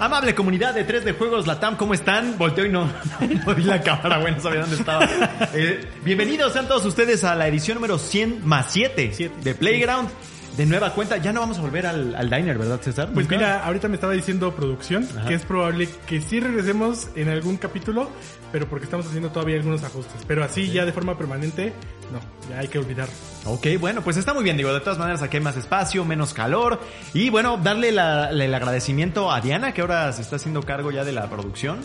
Amable comunidad de 3 de Juegos Latam, ¿cómo están? Volteo y no, no vi la cámara, bueno, no sabía dónde estaba. Eh, bienvenidos sean todos ustedes a la edición número 100 más 7 de Playground. De nueva cuenta, ya no vamos a volver al, al diner, ¿verdad, César? Pues ¿Nunca? mira, ahorita me estaba diciendo producción Ajá. que es probable que sí regresemos en algún capítulo, pero porque estamos haciendo todavía algunos ajustes. Pero así ya de forma permanente, no, ya hay que olvidar. Ok, bueno, pues está muy bien, digo, de todas maneras aquí hay más espacio, menos calor. Y bueno, darle la- la- el agradecimiento a Diana, que ahora se está haciendo cargo ya de la producción.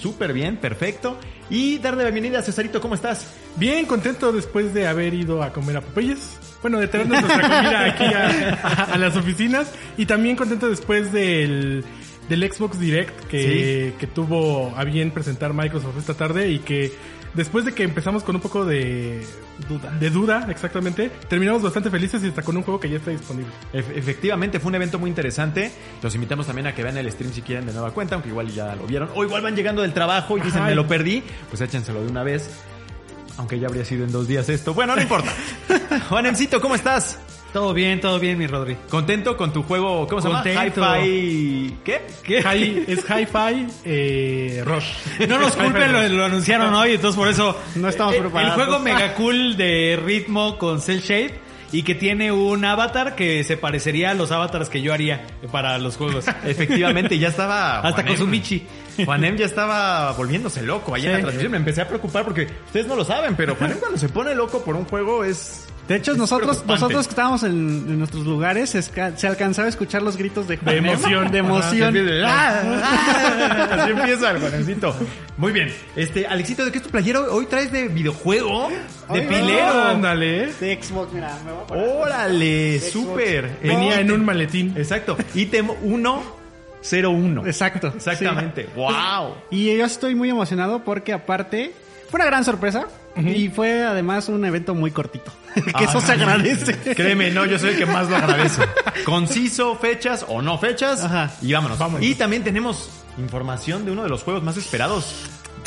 Súper bien, perfecto. Y darle la bienvenida a Cesarito, ¿cómo estás? Bien contento después de haber ido a comer a Popeyes. Bueno, de traernos nuestra comida aquí a, a- a las oficinas. Y también contento después del, del Xbox Direct que, que tuvo a bien presentar Microsoft esta tarde y que después de que empezamos con un poco de duda, de duda exactamente, terminamos bastante felices y hasta con un juego que ya está disponible. Ef- efectivamente, fue un evento muy interesante. Los invitamos también a que vean el stream si quieren de nueva cuenta, aunque igual ya lo vieron. O igual van llegando del trabajo y dicen, Ay. me lo perdí. Pues échenselo de una vez. Aunque ya habría sido en dos días esto. Bueno, no importa. Juanemcito, ¿cómo estás? Todo bien, todo bien, mi Rodri. ¿Contento con tu juego? ¿Cómo se Contento. llama? Hi-Fi... ¿Qué? ¿Qué? Hi- es Hi-Fi eh, Rush. No nos culpen, lo, lo anunciaron hoy, entonces por eso... No estamos Eh, preparados. El juego mega cool de ritmo con cel shade y que tiene un avatar que se parecería a los avatars que yo haría para los juegos. Efectivamente, ya estaba... Hasta con su Michi. Juanem ya estaba volviéndose loco ahí en la transmisión. Me empecé a preocupar porque ustedes no lo saben, pero Juanem cuando se pone loco por un juego es... De hecho, es nosotros, nosotros que estábamos en, en nuestros lugares, se, esca- se alcanzaba a escuchar los gritos de, De Juanem. emoción. De emoción. Así empieza, ¡ah! ¡ah! Así empieza el Juanemcito. Muy bien. Este, Alexito, ¿de qué es tu playero? Hoy traes de videojuego, de Ay, pilero. Ándale. De Xbox, mira, me voy a poner. Órale, súper. Venía en un maletín. Exacto. Ítem 101. Exacto. Exactamente. Wow. Y yo estoy muy emocionado porque aparte fue una gran sorpresa y fue además un evento muy cortito. que eso se Ay, agradece. Créeme, no, yo soy el que más lo agradece. Conciso, fechas o no fechas. Ajá. Y vámonos. Vámonos. Y también tenemos información de uno de los juegos más esperados.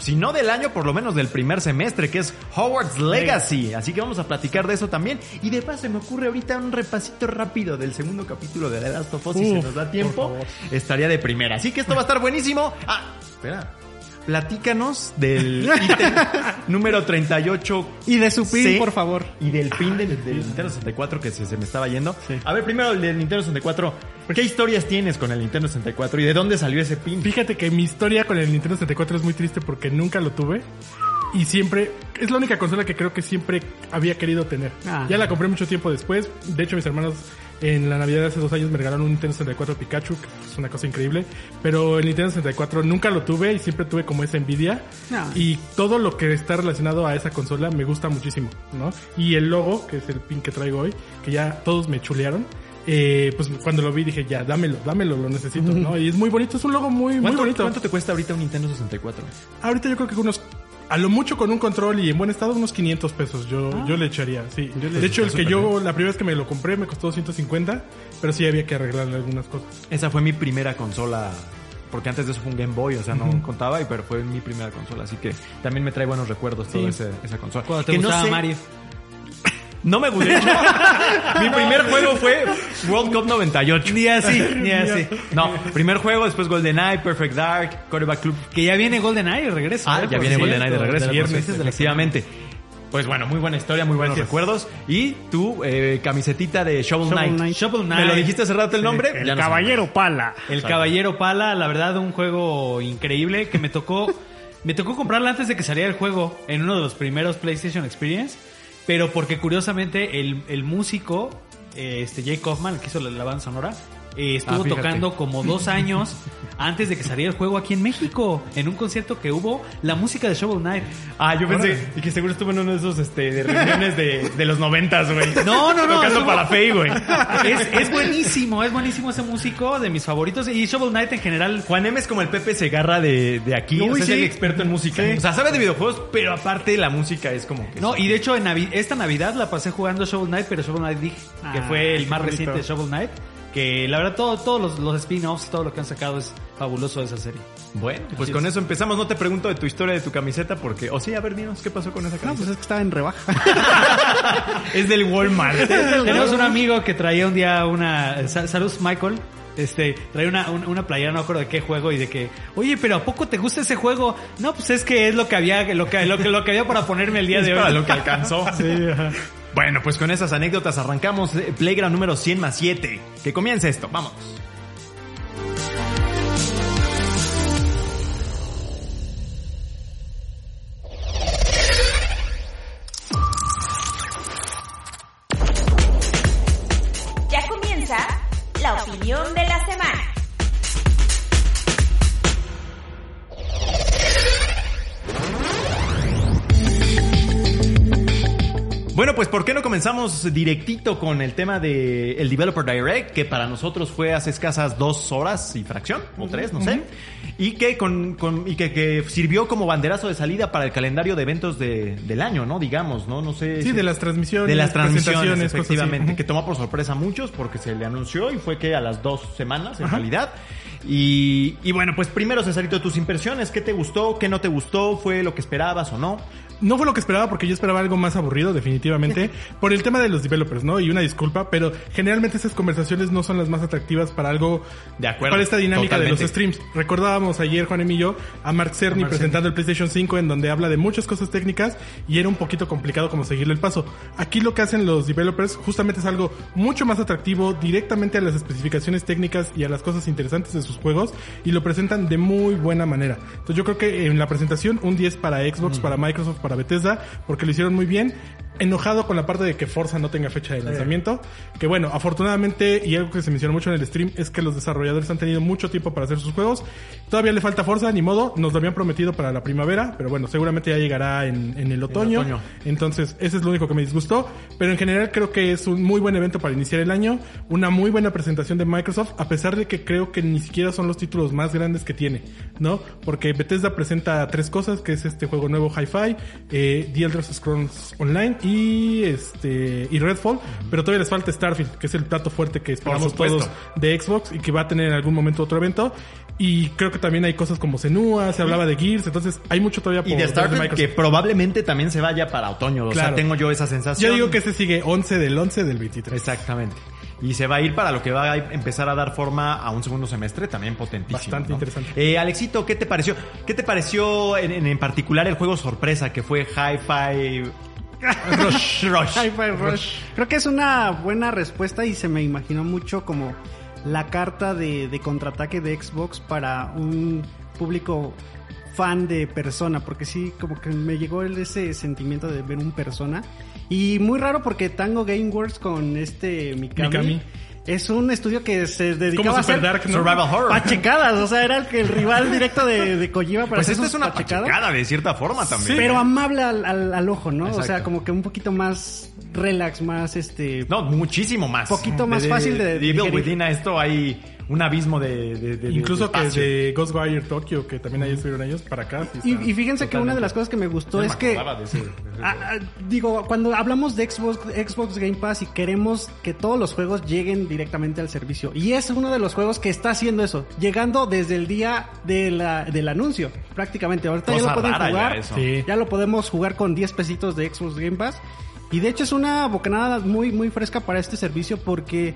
Si no del año, por lo menos del primer semestre, que es Hogwarts Legacy. Así que vamos a platicar de eso también. Y de paso, se me ocurre ahorita un repasito rápido del segundo capítulo de The Last of Us. si se nos da tiempo, estaría de primera. Así que esto va a estar buenísimo. Ah, espera. Platícanos del ítem número 38 Y de su pin, Sí. por favor. y del pin del, del Nintendo 64 que se, se me estaba yendo. Sí. A ver, primero el del Nintendo 64. ¿Qué historias tienes con el Nintendo 64 y de dónde salió ese pin? Fíjate que mi historia con el Nintendo 64 es muy triste porque nunca lo tuve. Y siempre, es la única consola que creo que siempre había querido tener. Ah. Ya la compré mucho tiempo después. De hecho, mis hermanos en la Navidad de hace dos años me regalaron un Nintendo 64 Pikachu, que es una cosa increíble. Pero el Nintendo 64 nunca lo tuve y siempre tuve como esa envidia. Ah. Y todo lo que está relacionado a esa consola me gusta muchísimo, ¿no? Y el logo, que es el pin que traigo hoy, que ya todos me chulearon. eh, pues cuando lo vi dije, ya, dámelo, dámelo, lo necesito, ¿no? Y es muy bonito, es un logo muy, muy ¿Cuánto, bonito. cuánto te cuesta ahorita un Nintendo 64? Ahorita yo creo que unos, a lo mucho con un control y en buen estado, unos 500 pesos. Yo, yo le echaría, sí. de hecho, el que yo, la primera vez que me lo compré me costó 150, pero sí había que arreglarle algunas cosas. Esa fue mi primera consola. Porque antes de eso fue un Game Boy, o sea, no contaba, y pero fue mi primera consola. Así que también me trae buenos recuerdos toda Sí. esa, esa consola. Cuando te Que no sé- Mario. No me gustó. mi primer juego fue World Cup 98. Ni así, ni así. No, primer juego, después GoldenEye, Perfect Dark, Quarterback Club. Que ya viene GoldenEye de regreso. Ah, ¿eh? ya viene GoldenEye de regreso. de Viernes, efectivamente. Pues bueno, muy buena historia, muy buenos Gracias. recuerdos. Y tu eh, camisetita de Shovel, Shovel Knight. Knight. Shovel Knight. ¿Me lo dijiste hace rato el nombre? El Ya no sé. caballero pala. El Caballero Pala, la verdad, un juego increíble que me tocó Me tocó comprarla antes de que saliera el juego en uno de los primeros PlayStation Experience, pero porque curiosamente el, el músico, eh, este Jake Kaufman, que hizo la banda sonora, eh, estuvo Ah, tocando como dos años antes de que saliera el juego aquí en México, en un concierto que hubo, la música de Shovel Knight. Ah, yo pensé y que seguro estuvo en uno de esos este, de reuniones de, de los noventas, güey. No, no, no. Tocando estuvo- para Fey, güey. Es, es buenísimo, es buenísimo ese músico, de mis favoritos. Y Shovel Knight en general. Juan M es como el Pepe Segarra de, de aquí. Uy, o sea, es el experto en música. O sea, sabe de videojuegos, pero aparte la música es como que... No, y de hecho en Navi- esta Navidad la pasé jugando Shovel Knight, pero Shovel Knight Dig, que Ah, fue el más bonito. reciente de Shovel Knight. Que la verdad todo- todos los, los spin-offs, todo lo que han sacado es fabuloso de esa serie. Bueno, pues Así con es. eso empezamos. No te pregunto de tu historia de tu camiseta porque... O sí, a ver, dinos, ¿qué pasó con esa No, camiseta? pues es que estaba en rebaja. es del Walmart. Tenemos un amigo que traía un día una... sa- Saludos Michael. Este, traía una, una, una playera, no me acuerdo de qué juego, y de que, oye, pero ¿a poco te gusta ese juego? No, pues es que es lo que había, lo que, lo que, lo que había para ponerme el día Es de para hoy. lo que alcanzó. Bueno, pues con esas anécdotas arrancamos eh, Playground número 100 más 7. Que comience esto, vamos. Comenzamos directito con el tema de el Developer Direct, que para nosotros fue hace escasas dos horas y fracción, o tres, no sé, y que con, con- y que, que sirvió como banderazo de salida para el calendario de eventos de- del año, ¿no? Digamos, ¿no? No sé. Sí, si- de las transmisiones, De las transmisiones, efectivamente, que tomó por sorpresa a muchos porque se le anunció y fue que a las dos semanas, en realidad. Y, y bueno, pues primero, Cesarito, tus impresiones, ¿qué te gustó, qué no te gustó, fue lo que esperabas o no? No fue lo que esperaba porque yo esperaba algo más aburrido, definitivamente, por el tema de los developers, ¿no? Y una disculpa, pero generalmente esas conversaciones no son las más atractivas para algo, De acuerdo, para esta dinámica de los streams. Recordábamos ayer, Juan y yo, a Mark Cerny presentando el PlayStation 5 en donde habla de muchas cosas técnicas y era un poquito complicado como seguirle el paso. Aquí lo que hacen los developers justamente es algo mucho más atractivo, directamente a las especificaciones técnicas y a las cosas interesantes de sus juegos y lo presentan de muy buena manera. Entonces yo creo que en la presentación un 10 para Xbox, para Microsoft, para Bethesda, porque lo hicieron muy bien. Enojado con la parte de que Forza no tenga fecha de lanzamiento. Que bueno, afortunadamente, y algo que se mencionó mucho en el stream, es que los desarrolladores han tenido mucho tiempo para hacer sus juegos. Todavía le falta Forza, ni modo. Nos lo habían prometido para la primavera, pero bueno, seguramente ya llegará en, en el otoño. otoño. Entonces, ese es lo único que me disgustó. Pero en general creo que es un muy buen evento para iniciar el año. Una muy buena presentación de Microsoft, a pesar de que creo que ni siquiera son los títulos más grandes que tiene, ¿no? Porque Bethesda presenta tres cosas, que es este juego nuevo Hi-Fi, eh, The Elder Scrolls Online y este y Redfall, pero todavía les falta Starfield, que es el plato fuerte que esperamos todos de Xbox y que va a tener en algún momento otro evento. Y creo que también hay cosas como Senua, se hablaba de Gears, entonces hay mucho todavía por Y de Starfield que Microsoft. probablemente también se vaya para otoño. O sea, Claro. tengo yo esa sensación. Yo digo que ese sigue 11 del 11 del 23. Exactamente. Y se va a ir para lo que va a empezar a dar forma a un segundo semestre también potentísimo. Bastante ¿no? interesante. Eh, Alexito, ¿qué te pareció? ¿Qué te pareció en- en particular el juego sorpresa que fue Hi-Fi Rush? Rush. Hi-Fi Rush. Creo que es una buena respuesta y se me imaginó mucho como la carta de, de contraataque de Xbox para un público fan de persona, porque sí, como que me llegó ese sentimiento de ver un persona. Y muy raro porque Tango Gameworks con este Mikami, Mikami. Es un estudio que se dedicaba a hacer Dark, ¿no? Survival Horror. pachecadas, o sea, era el, el rival directo de, de Kojima para Pues hacer esta es una pachecadas. pachecada de cierta forma también. Pero amable al, al- al ojo, ¿no? O Exacto. sea, como que un poquito más relax, más este... No, muchísimo más. Poquito más fácil de Evil digerir. Within a esto hay un abismo de... de- de- Incluso de que de Ghostwire Tokyo, que también ahí estuvieron ellos, para acá. sí Y, fíjense que una de las cosas que me gustó me es que... ese- de ese Ah, ah, digo, cuando hablamos de Xbox, Xbox Game Pass y queremos que todos los juegos lleguen directamente al servicio. Y es uno de los juegos que está haciendo eso, llegando desde el día de la, del anuncio, prácticamente. Ahorita ya lo pueden ya jugar. eso. Sí. Ya lo podemos jugar con 10 pesitos de Xbox Game Pass. Y de hecho es una bocanada muy, muy fresca para este servicio porque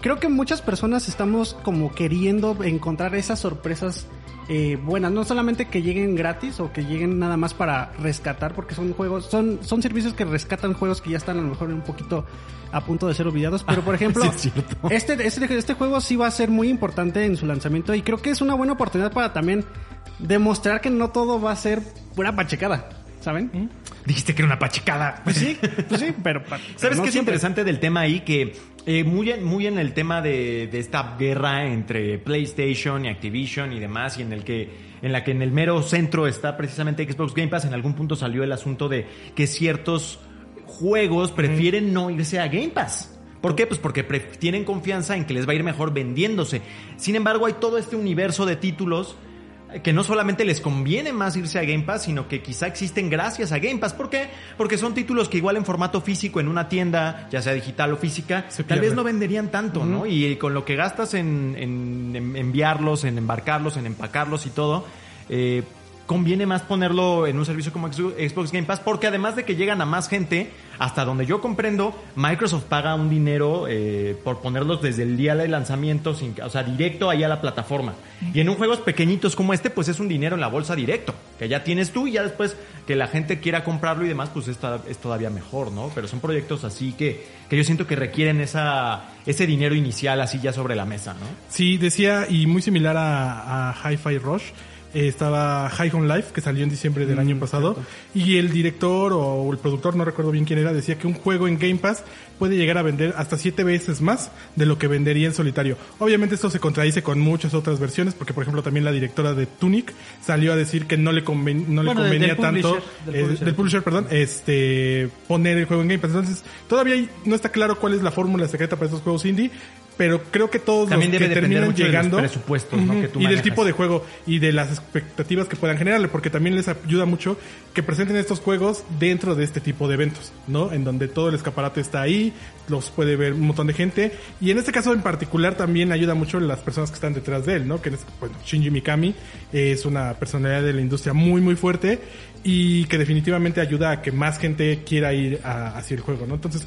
creo que muchas personas estamos como queriendo encontrar esas sorpresas eh, buenas. No solamente que lleguen gratis o que lleguen nada más para rescatar porque son juegos, son, son servicios que rescatan juegos que ya están a lo mejor un poquito a punto de ser olvidados. Pero por ejemplo, Sí, es cierto. este, este, este juego sí va a ser muy importante en su lanzamiento y creo que es una buena oportunidad para también demostrar que no todo va a ser pura pachecada, ¿saben? Dijiste que era una pachecada. Pues sí, pues sí, pero... ¿Sabes pero no qué es siempre. interesante del tema ahí? Que eh, muy, en, muy en el tema de, de esta guerra entre PlayStation y Activision y demás, y en el que en la que en el mero centro está precisamente Xbox Game Pass, en algún punto salió el asunto de que ciertos juegos prefieren no irse a Game Pass. ¿Por qué? Pues porque tienen confianza en que les va a ir mejor vendiéndose. Sin embargo, hay todo este universo de títulos que no solamente les conviene más irse a Game Pass, sino que quizá existen gracias a Game Pass. ¿Por qué? Porque son títulos que igual en formato físico en una tienda, ya sea digital o física, Se tal vez no venderían tanto, ¿no? Y con lo que gastas en, en- en enviarlos, en embarcarlos, en empacarlos y todo, eh, conviene más ponerlo en un servicio como Xbox Game Pass, porque además de que llegan a más gente, hasta donde yo comprendo, Microsoft paga un dinero eh, por ponerlos desde el día de lanzamiento, sin, o sea, directo ahí a la plataforma. Y en un juegos pequeñitos como este, pues es un dinero en la bolsa directo, que ya tienes tú y ya después que la gente quiera comprarlo y demás, pues es, es todavía mejor, ¿no? Pero son proyectos así que, que yo siento que requieren esa, ese dinero inicial así ya sobre la mesa, ¿no? Sí, decía, y muy similar a, a Hi-Fi Rush, eh, estaba High on Life, que salió en diciembre del año pasado, y el director o el productor, no recuerdo bien quién era, decía que un juego en Game Pass puede llegar a vender hasta siete veces más de lo que vendería en solitario. Obviamente esto se contradice con muchas otras versiones, porque por ejemplo también la directora de Tunic salió a decir que no le, conven- no le Bueno, de- convenía del tanto, publisher, del eh, publisher. del publisher, perdón, este, poner el juego en Game Pass. Entonces, todavía no está claro cuál es la fórmula secreta para estos juegos indie, pero creo que todos También los debe que terminan mucho de los llegando presupuestos, ¿no? que tú y del tipo de juego y de las expectativas que puedan generarle, porque también les ayuda mucho que presenten estos juegos dentro de este tipo de eventos, ¿no? En donde todo el escaparate está ahí, los puede ver un montón de gente y en este caso en particular también ayuda mucho las personas que están detrás de él, ¿no? Que es, bueno, Shinji Mikami es una personalidad de la industria muy muy fuerte y que definitivamente ayuda a que más gente quiera ir a- hacia el juego, ¿no? Entonces,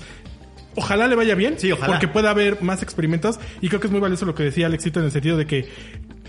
Ojalá le vaya bien. Sí, ojalá. Porque pueda haber más experimentos. Y creo que es muy valioso lo que decía Alexito en el sentido de que,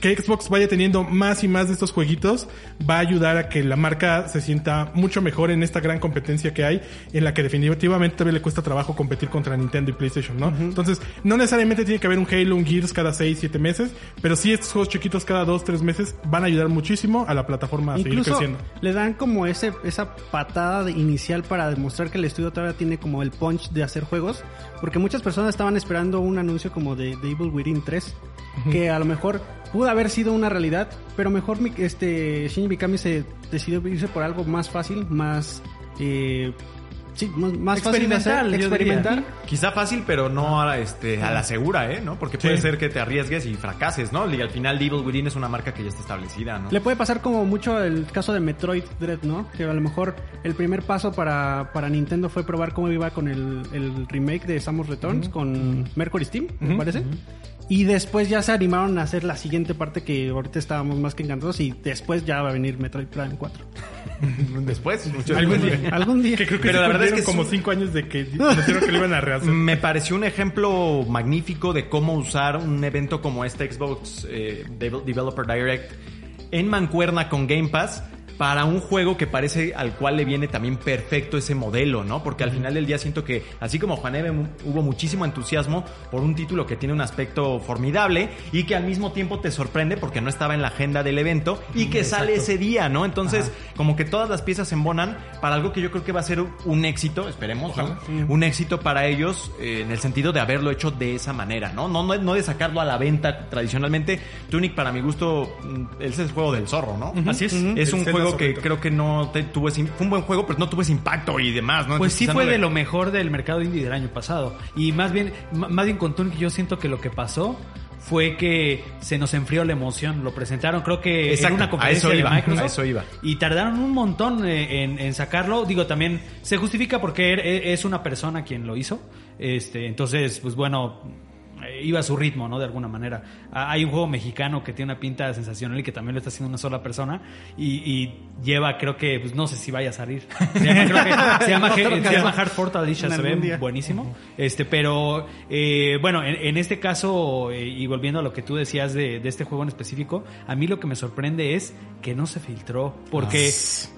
que Xbox vaya teniendo más y más de estos jueguitos. Va a ayudar a que la marca se sienta mucho mejor en esta gran competencia que hay. En la que definitivamente todavía le cuesta trabajo competir contra Nintendo y PlayStation, ¿no? Entonces, no necesariamente tiene que haber un Halo, un Gears cada 6, 7 meses. Pero sí estos juegos chiquitos cada 2, 3 meses van a ayudar muchísimo a la plataforma a seguir Incluso creciendo. le dan como ese esa patada de inicial para demostrar que el estudio todavía tiene como el punch de hacer juegos, porque muchas personas estaban esperando un anuncio como de, de Evil Within 3, que a lo mejor pudo haber sido una realidad, pero mejor mi- este Shinji Mikami se decidió irse por algo más fácil, más eh, sí, más, más fácil de hacer, Experimental, experimentar. Quizá fácil, pero no a, este, a la segura, ¿eh? ¿no? Porque puede Sí. ser que te arriesgues y fracases, ¿no? Y al final Evil Within es una marca que ya está establecida, ¿no? Le puede pasar como mucho el caso de Metroid Dread, ¿no? Que a lo mejor el primer paso para, para Nintendo fue probar cómo iba con el, el remake de Samus Returns con Mercury Steam, me parece. Y después ya se animaron a hacer la siguiente parte que ahorita estábamos más que encantados y después ya va a venir Metroid Prime 4. Después, mucho Algún día. Algún día. Que creo que Pero se la verdad es que como un- 5 años de que dijeron que lo iban a rehacer. Me pareció un ejemplo magnífico de cómo usar un evento como este Xbox eh, Devel- Developer Direct en mancuerna con Game Pass para un juego que parece al cual le viene también perfecto ese modelo, ¿no? Porque al final del día siento que, así como Juaneve, mu- hubo muchísimo entusiasmo por un título que tiene un aspecto formidable y que al mismo tiempo te sorprende porque no estaba en la agenda del evento y que sale ese día, ¿no? Entonces, como que todas las piezas se embonan para algo que yo creo que va a ser un éxito, esperemos, ¿no? un éxito para ellos eh, en el sentido de haberlo hecho de esa manera, ¿no? No, no, no de sacarlo a la venta tradicionalmente. Tunic, para mi gusto, mm, ese es el juego del zorro, ¿no? Así es. Es un Zelda juego que creo que no te- tuvo ese, fue un buen juego, pero no tuvo ese impacto y demás, ¿no? Pues Entonces, sí fue no de lo mejor del mercado indie del año pasado. Y más bien, más bien con Tunic yo siento que lo que pasó fue que se nos enfrió la emoción. Lo presentaron, creo que Exacto, en una a conferencia de iba, Microsoft. a eso iba. Y tardaron un montón eh, en, en sacarlo. Digo, también se justifica porque er- e- es una persona quien lo hizo. Este, entonces, pues bueno, iba a su ritmo, ¿no? De alguna manera. Ah, Hay un juego mexicano que tiene una pinta sensacional y que también lo está haciendo una sola persona y, y lleva, creo que, pues no sé si vaya a salir. Se llama, creo que, se llama, que se llama no. Hard En se ve buenísimo. Este, pero eh, bueno, en, en este caso, eh, y volviendo a lo que tú decías de, de este juego en específico, a mí lo que me sorprende es que no se filtró. Porque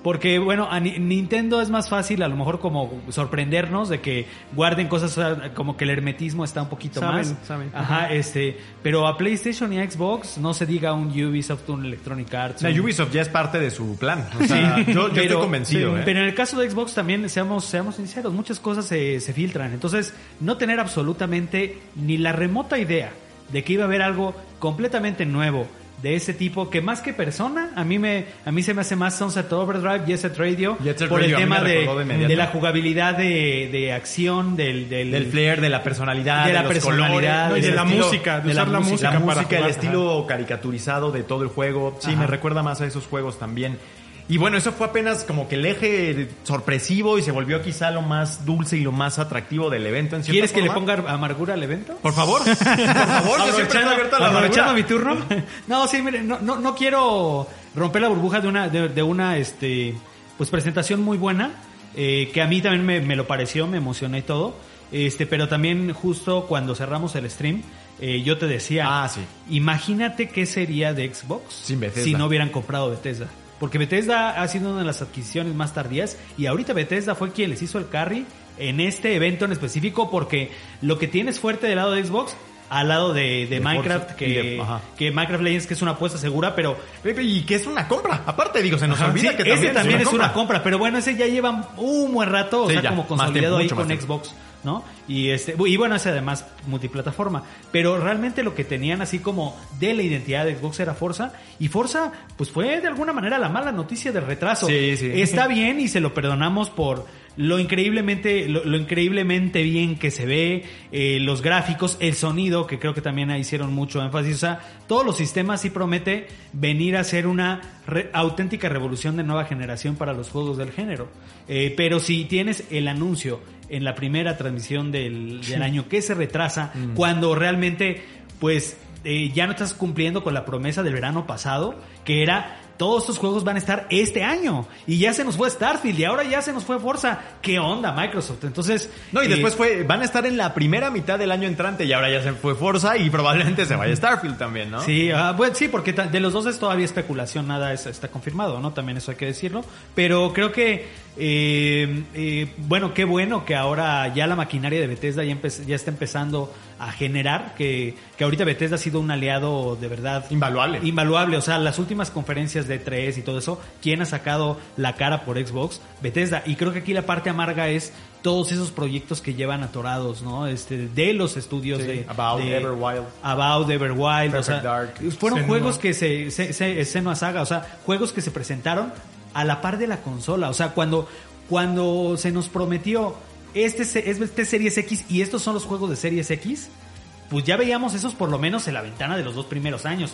Porque, bueno, a Ni- Nintendo es más fácil a lo mejor como sorprendernos de que guarden cosas, como que el hermetismo está un poquito Saben, más. saben. Ajá, este, pero a PlayStation y a Xbox no se diga un Ubisoft, un Electronic Arts. La un- Ubisoft ya es parte de su plan. O sea, yo, yo estoy convencido. sí, ¿eh? pero en el caso de Xbox también, seamos, seamos sinceros, muchas cosas se, se filtran. Entonces, no tener absolutamente ni la remota idea de que iba a haber algo completamente nuevo de ese tipo, que más que persona, a mí me a mí se me hace más Sunset Overdrive, Jet Set Radio, por Radio, el tema de, de la jugabilidad de, de acción, del, del, del flair, de la personalidad, De la los personalidad, colores, No, y de la estilo- música, de usar la música la para música, el jugar, estilo caricaturizado de todo el juego. Sí, Ajá. me recuerda más a esos juegos también. Y bueno, eso fue apenas como que el eje sorpresivo y se volvió quizá lo más dulce y lo más atractivo del evento. En ¿Quieres que le ponga amargura al evento? Por favor, por favor, yo siempre estoy abierto a la aprovechando amargura. mi turno. No, sí, mire, no, no, no quiero romper la burbuja de una, de, de una, este, pues presentación muy buena, eh, que a mí también me, me lo pareció, me emocioné y todo. Este, pero también justo cuando cerramos el stream, eh, yo te decía, Ah, sí. imagínate qué sería de Xbox Sin si no hubieran comprado Bethesda. Porque Bethesda ha sido una de las adquisiciones más tardías y ahorita Bethesda fue quien les hizo el carry en este evento en específico porque lo que tienes fuerte del lado de Xbox al lado de, de De Minecraft Forza que, de- que Minecraft Legends que es una apuesta segura pero Y que es una compra. Aparte, digo, se nos Ajá, olvida sí, que ese también, también es compra. una compra, pero bueno, ese ya lleva un buen rato, o Sí, sea, ya, como consolidado tiempo, ahí con tiempo. ¿No? Y este, y bueno, ese además multiplataforma, pero realmente lo que tenían así como de la identidad de Xbox era Forza y Forza pues fue de alguna manera la mala noticia del retraso. Sí, sí. Está bien y se lo perdonamos por lo increíblemente lo, lo increíblemente bien que se ve, eh, los gráficos, el sonido, que creo que también hicieron mucho énfasis, o sea, todos los sistemas sí promete venir a ser una re- auténtica revolución de nueva generación para los juegos del género. Eh, pero si tienes el anuncio en la primera transmisión del, del año que se retrasa, cuando realmente pues eh, ya no estás cumpliendo con la promesa del verano pasado, que era todos estos juegos van a estar este año. Y ya se nos fue Starfield y ahora ya se nos fue Forza. ¿Qué onda, Microsoft? Entonces. No, y eh, después fue, van a estar en la primera mitad del año entrante y ahora ya se fue Forza y probablemente se vaya Starfield también, ¿no? Sí, ah, bueno, sí, porque de los dos es todavía especulación, nada es- está confirmado, ¿no? También eso hay que decirlo. Pero creo que, eh, eh, bueno, qué bueno que ahora ya la maquinaria de Bethesda ya, está empezando a generar, que, que ahorita Bethesda ha sido un aliado de verdad Invaluable. Invaluable, o sea, las últimas conferencias de 3 y todo eso, ¿quién ha sacado la cara por Xbox? Bethesda. Y creo que aquí la parte amarga es todos esos proyectos que llevan atorados, ¿no? Este, de los estudios Sí, de... About de- Everwild. About Everwild, o sea, Perfect Dark. fueron Senua. juegos que se, se, se- Senua Saga, o sea, juegos que se presentaron a la par de la consola, o sea, cuando, cuando se nos prometió este, este Series X y estos son los juegos de Series X, pues ya veíamos esos por lo menos en la ventana de los dos primeros años.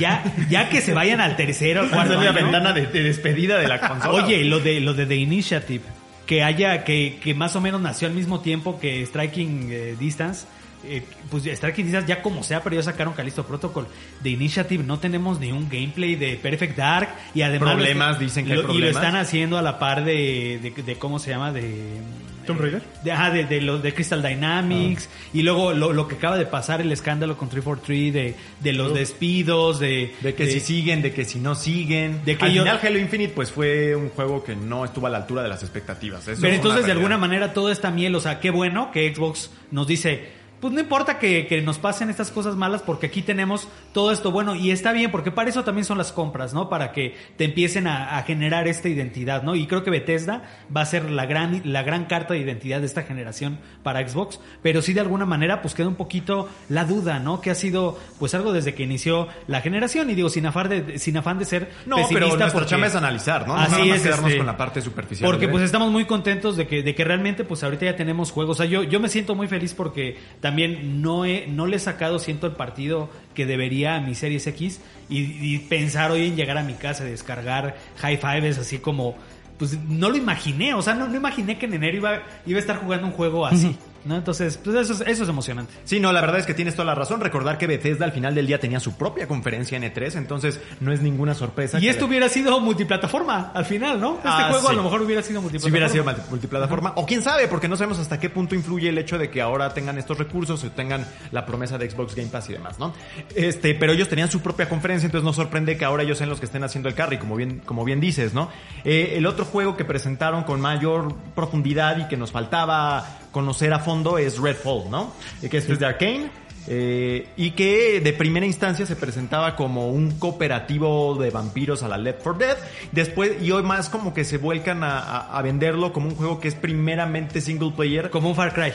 Ya, ya que se vayan al tercero, al cuarto la ventana de, de despedida de la consola. Oye, lo de lo de The Initiative, que haya, que, que más o menos nació al mismo tiempo que Striking eh, Distance. Eh, pues Striking Distance ya como sea, pero ya sacaron Callisto Protocol. The Initiative no tenemos ni un gameplay de Perfect Dark y además Problemas, está- dicen que hay lo- Y lo problemas. están haciendo a la par de, de, de cómo se llama, de... ¿Tomb Raider? De, ajá, de, de los de Crystal Dynamics y luego lo, lo que acaba de pasar el escándalo con 343 de, de los despidos de De que si siguen, de que si no siguen. De que Al yo- final Halo Infinite pues fue un juego que no estuvo a la altura de las expectativas. Eso Pero es entonces, de alguna manera, todo está miel. O sea, qué bueno que Xbox nos dice, pues no importa que, que nos pasen estas cosas malas porque aquí tenemos todo esto bueno. Y está bien, porque para eso también son las compras, ¿no? Para que te empiecen a, a generar esta identidad, ¿no? Y creo que Bethesda va a ser la gran, la gran carta de identidad de esta generación para Xbox. Pero sí, de alguna manera, pues queda un poquito la duda, ¿no? Que ha sido, pues algo desde que inició la generación. Y digo, sin afán de, sin afán de ser No, pesimista pero nuestra porque- chamba es analizar, ¿no? No Así nada más es, quedarnos este, con la parte superficial. Porque ¿eh? pues estamos muy contentos de que, de que realmente pues ahorita ya tenemos juegos. O sea, yo, yo me siento muy feliz porque también no he, no le he sacado, siento el partido que debería a mi Series X y, pensar hoy en llegar a mi casa y descargar High Fives así como, pues no lo imaginé, o sea, no, no imaginé que en enero iba, iba a estar jugando un juego así. ¿No? Entonces, pues eso es, eso es emocionante. Sí, no, la verdad es que tienes toda la razón. Recordar que Bethesda al final del día tenía su propia conferencia en E3, entonces no es ninguna sorpresa. Y esto hubiera sido multiplataforma al final, ¿no? Este Ah, juego a lo mejor hubiera sido Si multiplataforma. hubiera sido multi- multiplataforma. O quién sabe, porque no sabemos hasta qué punto influye el hecho de que ahora tengan estos recursos o tengan la promesa de Xbox Game Pass y demás, ¿no? Este, pero ellos tenían su propia conferencia, entonces no sorprende que ahora ellos sean los que estén haciendo el carry, como bien, como bien dices, ¿no? Eh, el otro juego que presentaron con mayor profundidad y que nos faltaba conocer a fondo es Redfall, ¿no? Que esto es de Arkane. eh, y que de primera instancia se presentaba como un cooperativo de vampiros a la Left 4 Dead. Después, y hoy más como que se vuelcan a, a- a venderlo como un juego que es primeramente single player. Como un Far Cry.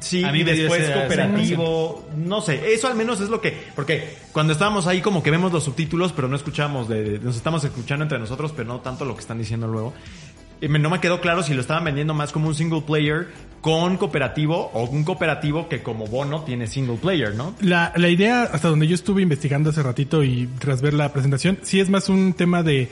Sí, A mí y después cooperativo. No sé, eso al menos es lo que. Porque cuando estábamos ahí, como que vemos los subtítulos, pero no escuchamos, de, de- nos estamos escuchando entre nosotros, pero no tanto lo que están diciendo luego. No me quedó claro si lo estaban vendiendo más como un single player con cooperativo o un cooperativo que como bono tiene single player, ¿no? La, la idea, hasta donde yo estuve investigando hace ratito y tras ver la presentación, sí es más un tema de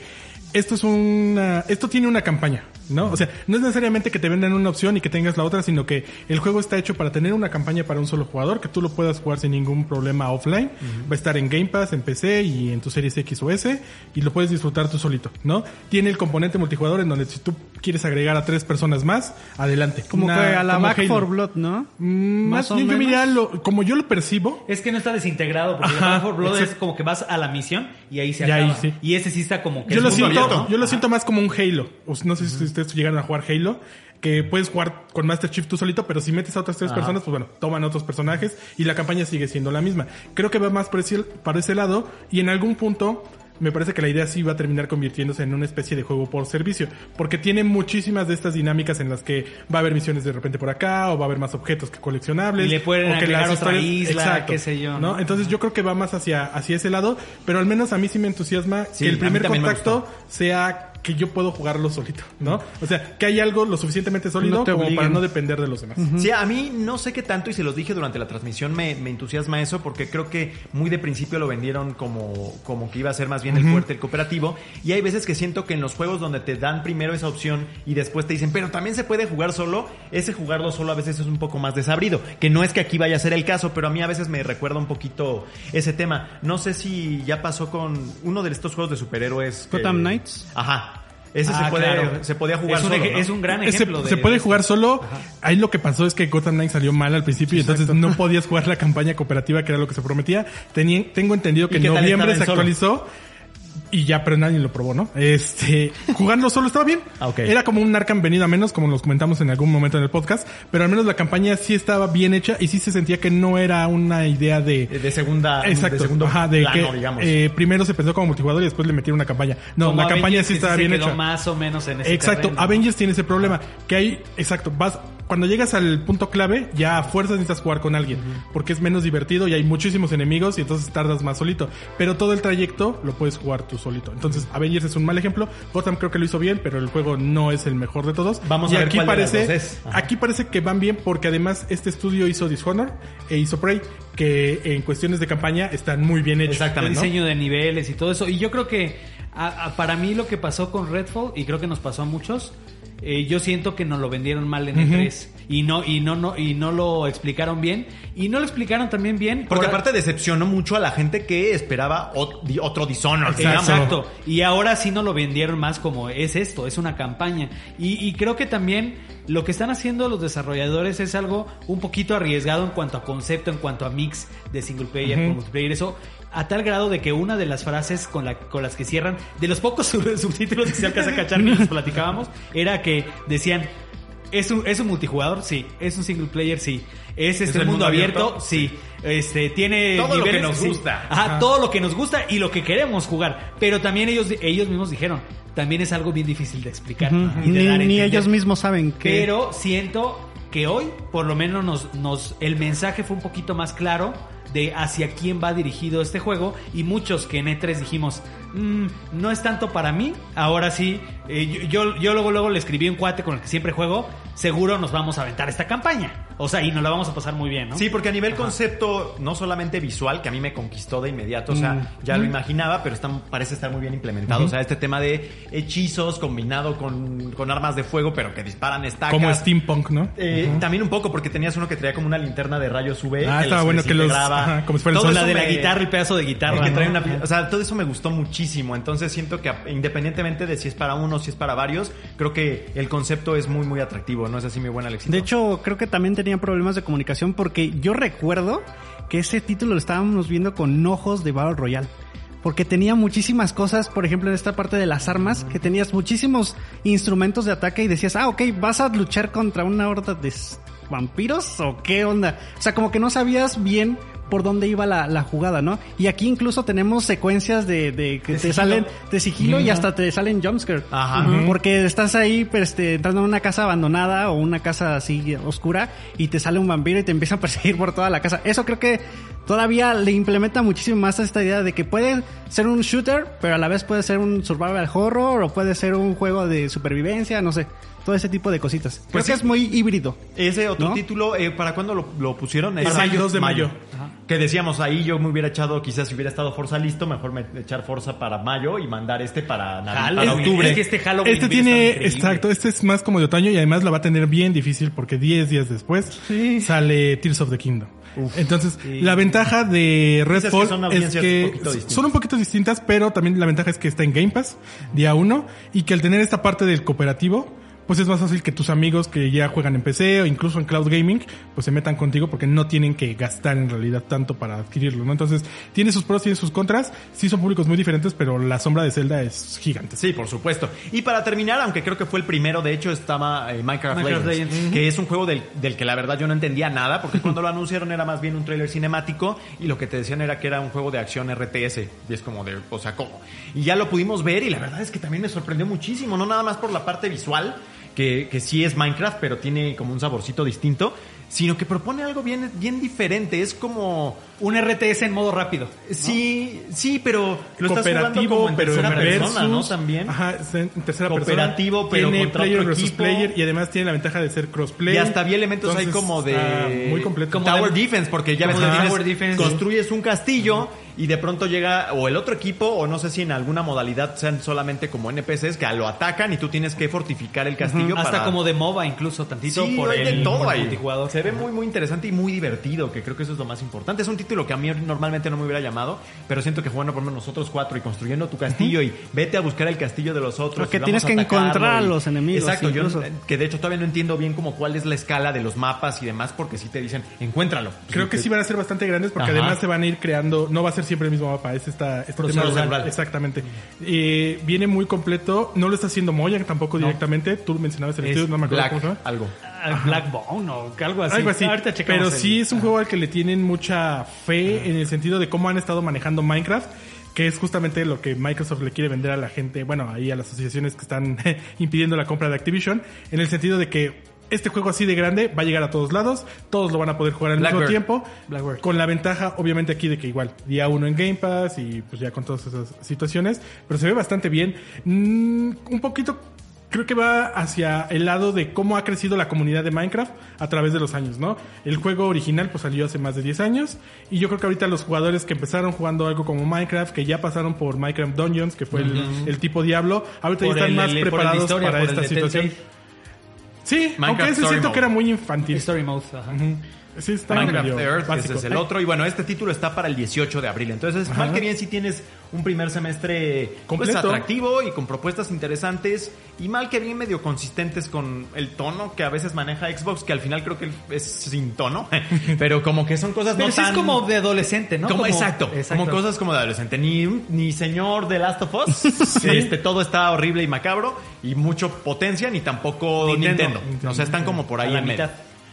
esto es una, esto tiene una campaña, ¿no? O sea, no es necesariamente que te vendan una opción y que tengas la otra, sino que el juego está hecho para tener una campaña para un solo jugador, que tú lo puedas jugar sin ningún problema offline. Va a estar en Game Pass, en PC y en tu series X o S, y lo puedes disfrutar tú solito, ¿no? Tiene el componente multijugador en donde si tú quieres agregar a tres personas más, adelante. Como Una- que a la Back Halo. 4 Blood, ¿no? Mm, Más Más o yo menos. miraría lo- como yo lo percibo, Es que no está desintegrado, porque Ajá, Back 4 Blood es como que vas a la misión y ahí se Y ahí acaba. sí. Y ese sí está como que yo es lo mundo siento, abierto, ¿no? yo lo siento más como un Halo. No sé si ustedes llegaron a jugar Halo, que puedes jugar con Master Chief tú solito, pero si metes a otras tres personas, pues bueno, toman otros personajes y la campaña sigue siendo la misma. Creo que va más por ese, para ese lado y en algún punto me parece que la idea sí va a terminar convirtiéndose en una especie de juego por servicio, porque tiene muchísimas de estas dinámicas en las que va a haber misiones de repente por acá o va a haber más objetos que coleccionables. Y le pueden o que las otra isla, qué sé yo, ¿no? Entonces yo creo que va más hacia, hacia ese lado, pero al menos a mí sí me entusiasma Sí, que el primer contacto sea que yo puedo jugarlo solito, ¿no? O sea, que hay algo lo suficientemente sólido No como para no depender de los demás. Sí, a mí no sé qué tanto, y se los dije durante la transmisión, me, me entusiasma eso, porque creo que muy de principio lo vendieron como, como que iba a ser más bien el fuerte, el cooperativo. Y hay veces que siento que en los juegos donde te dan primero esa opción y después te dicen, pero también se puede jugar solo, ese jugarlo solo a veces es un poco más desabrido. Que no es que aquí vaya a ser el caso, pero a mí a veces me recuerda un poquito ese tema. No sé si ya pasó con uno de estos juegos de superhéroes. que- Gotham Knights. Ajá. Ese Ah, se, puede, claro. se podía jugar es un, solo. ¿no? es un gran Se, ejemplo de se puede de jugar solo. Ahí lo que pasó es que Gotham Knight salió mal al principio y entonces no podías jugar la campaña cooperativa que era lo que se prometía. Tenía, tengo entendido que ¿Y en noviembre se solo? Y ya, pero nadie lo probó, ¿no? Este, jugando solo estaba bien. Ah. Era como un Arkham venido a menos, como nos comentamos en algún momento en el podcast, pero al menos la campaña sí estaba bien hecha y sí se sentía que no era una idea de, De segunda, Exacto, de segundo ajá, de plano, que digamos. eh, primero se pensó como multijugador y después le metieron una campaña. No, Como la campaña sí estaba bien hecha. más o menos en ese Exacto, terreno. Avengers tiene ese problema, que hay, exacto, vas, cuando llegas al punto clave, ya a fuerzas necesitas jugar con alguien, porque es menos divertido y hay muchísimos enemigos y entonces tardas más solito, pero todo el trayecto lo puedes jugar tú solito. Entonces, Avengers es un mal ejemplo, Gotham creo que lo hizo bien, pero el juego no es el mejor de todos. Vamos y a ver aquí cuál de parece, dos es. Aquí parece que van bien porque además este estudio hizo Dishonor e hizo Prey, que en cuestiones de campaña están muy bien hechos. el Exactamente. ¿no? diseño de niveles y todo eso. Y yo creo que a- a- para mí lo que pasó con Redfall, y creo que nos pasó a muchos, eh, yo siento que nos lo vendieron mal en el 3 y no y no no y no lo explicaron bien y no lo explicaron también bien Porque por- aparte decepcionó mucho a la gente que esperaba otro Dishonored. digamos. Exacto. Y ahora sí no lo vendieron más como es esto, es una campaña. Y, y creo que también lo que están haciendo los desarrolladores es algo un poquito arriesgado en cuanto a concepto, en cuanto a mix de single player con multiplayer. Eso a tal grado de que una de las frases con, la, con las que cierran, de los pocos sub- subtítulos que se alcanza a cachar que les platicábamos, era que decían, ¿es un, ¿es un multijugador? Sí. ¿Es un single player? Sí. ¿Es este mundo, mundo abierto? abierto? Sí. Este, tiene Todo lo que nos Sí. gusta. Ajá, todo lo que nos gusta y lo que queremos jugar. Pero también ellos, ellos mismos dijeron, también es algo bien difícil de explicar. y de Ni, dar ni ellos mismos saben que... Pero siento que hoy, por lo menos, nos, nos, el mensaje fue un poquito más claro de hacia quién va dirigido este juego. Y muchos que en E3 dijimos, "Mm, no es tanto para mí. Ahora sí, eh, yo, yo, yo luego, luego le escribí un cuate con el que siempre juego. Seguro nos vamos a aventar esta campaña. O sea, y nos la vamos a pasar muy bien, ¿no? Sí, porque a nivel concepto, no solamente visual, que a mí me conquistó de inmediato, o sea, ya lo imaginaba, pero está, parece estar muy bien implementado. O sea, este tema de hechizos combinado con, con armas de fuego, pero que disparan estacas. Como steampunk, ¿no? Eh, También un poco, porque tenías uno que traía como una linterna de rayos UV. Ah, que estaba bueno que los- ajá, como si fuera el Todo sol. la de la guitarra, el pedazo de guitarra. el que trae ¿no? una o sea, todo eso me gustó muchísimo. Entonces siento que independientemente de si es para uno o si es para varios, creo que el concepto es muy, muy atractivo. ¿No es así mi buena Alexito? De hecho, creo que también tenían problemas de comunicación porque yo recuerdo que ese título lo estábamos viendo con ojos de Battle Royale. Porque tenía muchísimas cosas, por ejemplo, en esta parte de las armas, que tenías muchísimos instrumentos de ataque y decías, ah, ok, vas a luchar contra una horda de vampiros o qué onda. O sea, como que no sabías bien por dónde iba la, la jugada, ¿no? Y aquí incluso tenemos secuencias de, de que De te sigilo. salen de sigilo y hasta te salen jumpscare. Ajá. Porque estás ahí pues, este, entrando a una casa abandonada o una casa así oscura y te sale un vampiro y te empiezan a perseguir por toda la casa. Eso creo que todavía le implementa muchísimo más a esta idea de que puede ser un shooter, pero a la vez puede ser un survival horror o puede ser un juego de supervivencia, no sé. Todo ese tipo de cositas. Creo Pues que sí. es muy híbrido. Ese otro ¿No? título, eh, ¿para cuándo lo, lo pusieron? Para Ese- el 2 de mayo. Que decíamos, ahí yo me hubiera echado, quizás si hubiera estado Forza listo, mejor me echar Forza para mayo y mandar este para, Navidad, para octubre. Es que este Halloween Este tiene, exacto, este es más como de otoño y además la va a tener bien difícil porque 10 días después sale Tears of the Kingdom. Entonces, la ventaja de Redfall son es un que poquito distintas. son un poquito distintas, pero también la ventaja es que está en Game Pass día uno y que al tener esta parte del cooperativo, pues es más fácil que tus amigos que ya juegan en PC o incluso en cloud gaming, pues se metan contigo porque no tienen que gastar en realidad tanto para adquirirlo, ¿no? Entonces, tiene sus pros, tiene sus contras, sí son públicos muy diferentes, pero la sombra de Zelda es gigante. Sí, por supuesto. Y para terminar, aunque creo que fue el primero, de hecho estaba eh, Minecraft, Minecraft Legends, Legends. que es un juego del, del que la verdad yo no entendía nada, porque cuando lo anunciaron era más bien un tráiler cinemático y lo que te decían era que era un juego de acción RTS. Y es como de, o sea, ¿cómo? Y ya lo pudimos ver y la verdad es que también me sorprendió muchísimo, no nada más por la parte visual, que, que sí es Minecraft, pero tiene como un saborcito distinto, sino que propone algo bien, bien diferente. Es como... Un RTS en modo rápido. Sí, sí, pero lo estás jugando cooperativo, como en pero en tercera versus, persona, ¿no? También. Ajá, en tercera Cooperativo, persona. pero tiene contra player otro versus equipo. player y además tiene la ventaja de ser crossplay. Y hasta había elementos ahí como de... muy completo. como Tower de- Defense, porque ya ves que tienes- Tower Defense. construyes un castillo y de pronto llega o el otro equipo o no sé si en alguna modalidad sean solamente como NPCs que lo atacan y tú tienes que fortificar el castillo Hasta para... como de MOBA incluso, tantito Sí, por hay el, de todo por el ahí. multijugador. Se ve muy muy interesante y muy divertido, que creo que eso es lo más importante. Es un título que a mí normalmente no me hubiera llamado, pero siento que jugando por nosotros cuatro y construyendo tu castillo y vete a buscar el castillo de los otros. Porque tienes que encontrar a y- los enemigos, Exacto, yo incluso. que de hecho todavía no entiendo bien como cuál es la escala de los mapas y demás, porque sí te dicen, encuéntralo. Creo que sí van a ser bastante grandes porque Ajá. además se van a ir creando, no va a ser siempre el mismo mapa, es esta, este tema rural. Exactamente. Eh, viene muy completo, no lo está haciendo Moya tampoco directamente, tú mencionabas el Es estudio, no me acuerdo Black, cómo se llama. algo. Ah, Blackbone o algo así. Algo así. Ahorita Pero el- sí es un juego al que le tienen mucha fe en el sentido de cómo han estado manejando Minecraft, que es justamente lo que Microsoft le quiere vender a la gente, bueno, ahí a las asociaciones que están impidiendo la compra de Activision, en el sentido de que este juego así de grande va a llegar a todos lados, todos lo van a poder jugar al mismo Blackbird. tiempo, con la ventaja obviamente aquí de que igual día uno en Game Pass y pues ya con todas esas situaciones, pero se ve bastante bien, Mm, un poquito creo que va hacia el lado de cómo ha crecido la comunidad de Minecraft a través de los años, ¿no? El juego original pues salió hace más de 10 años y yo creo que ahorita los jugadores que empezaron jugando algo como Minecraft, que ya pasaron por Minecraft Dungeons, que fue el, el tipo Diablo, ahorita ya están el- más el- preparados historia, para esta situación. Sí, aunque ese siento Mode. que era muy infantil. Story Mode. ajá. Ujú. Sí, está Minecraft medio Earth, básico. ese es el otro. Y bueno, este título está para el 18 de abril. Entonces, mal que bien si tienes un primer semestre pues, atractivo y con propuestas interesantes. Y mal que bien medio consistentes con el tono que a veces maneja Xbox, que al final creo que es sin tono. Pero como que son cosas Pero no sí tan... es como de adolescente, ¿no? Como, exacto, como cosas como de adolescente. Ni, ni señor de Last of Us. este, todo está horrible y macabro. Y mucho potencia, ni tampoco Nintendo. Nintendo. O sea, están como por ahí la en medio.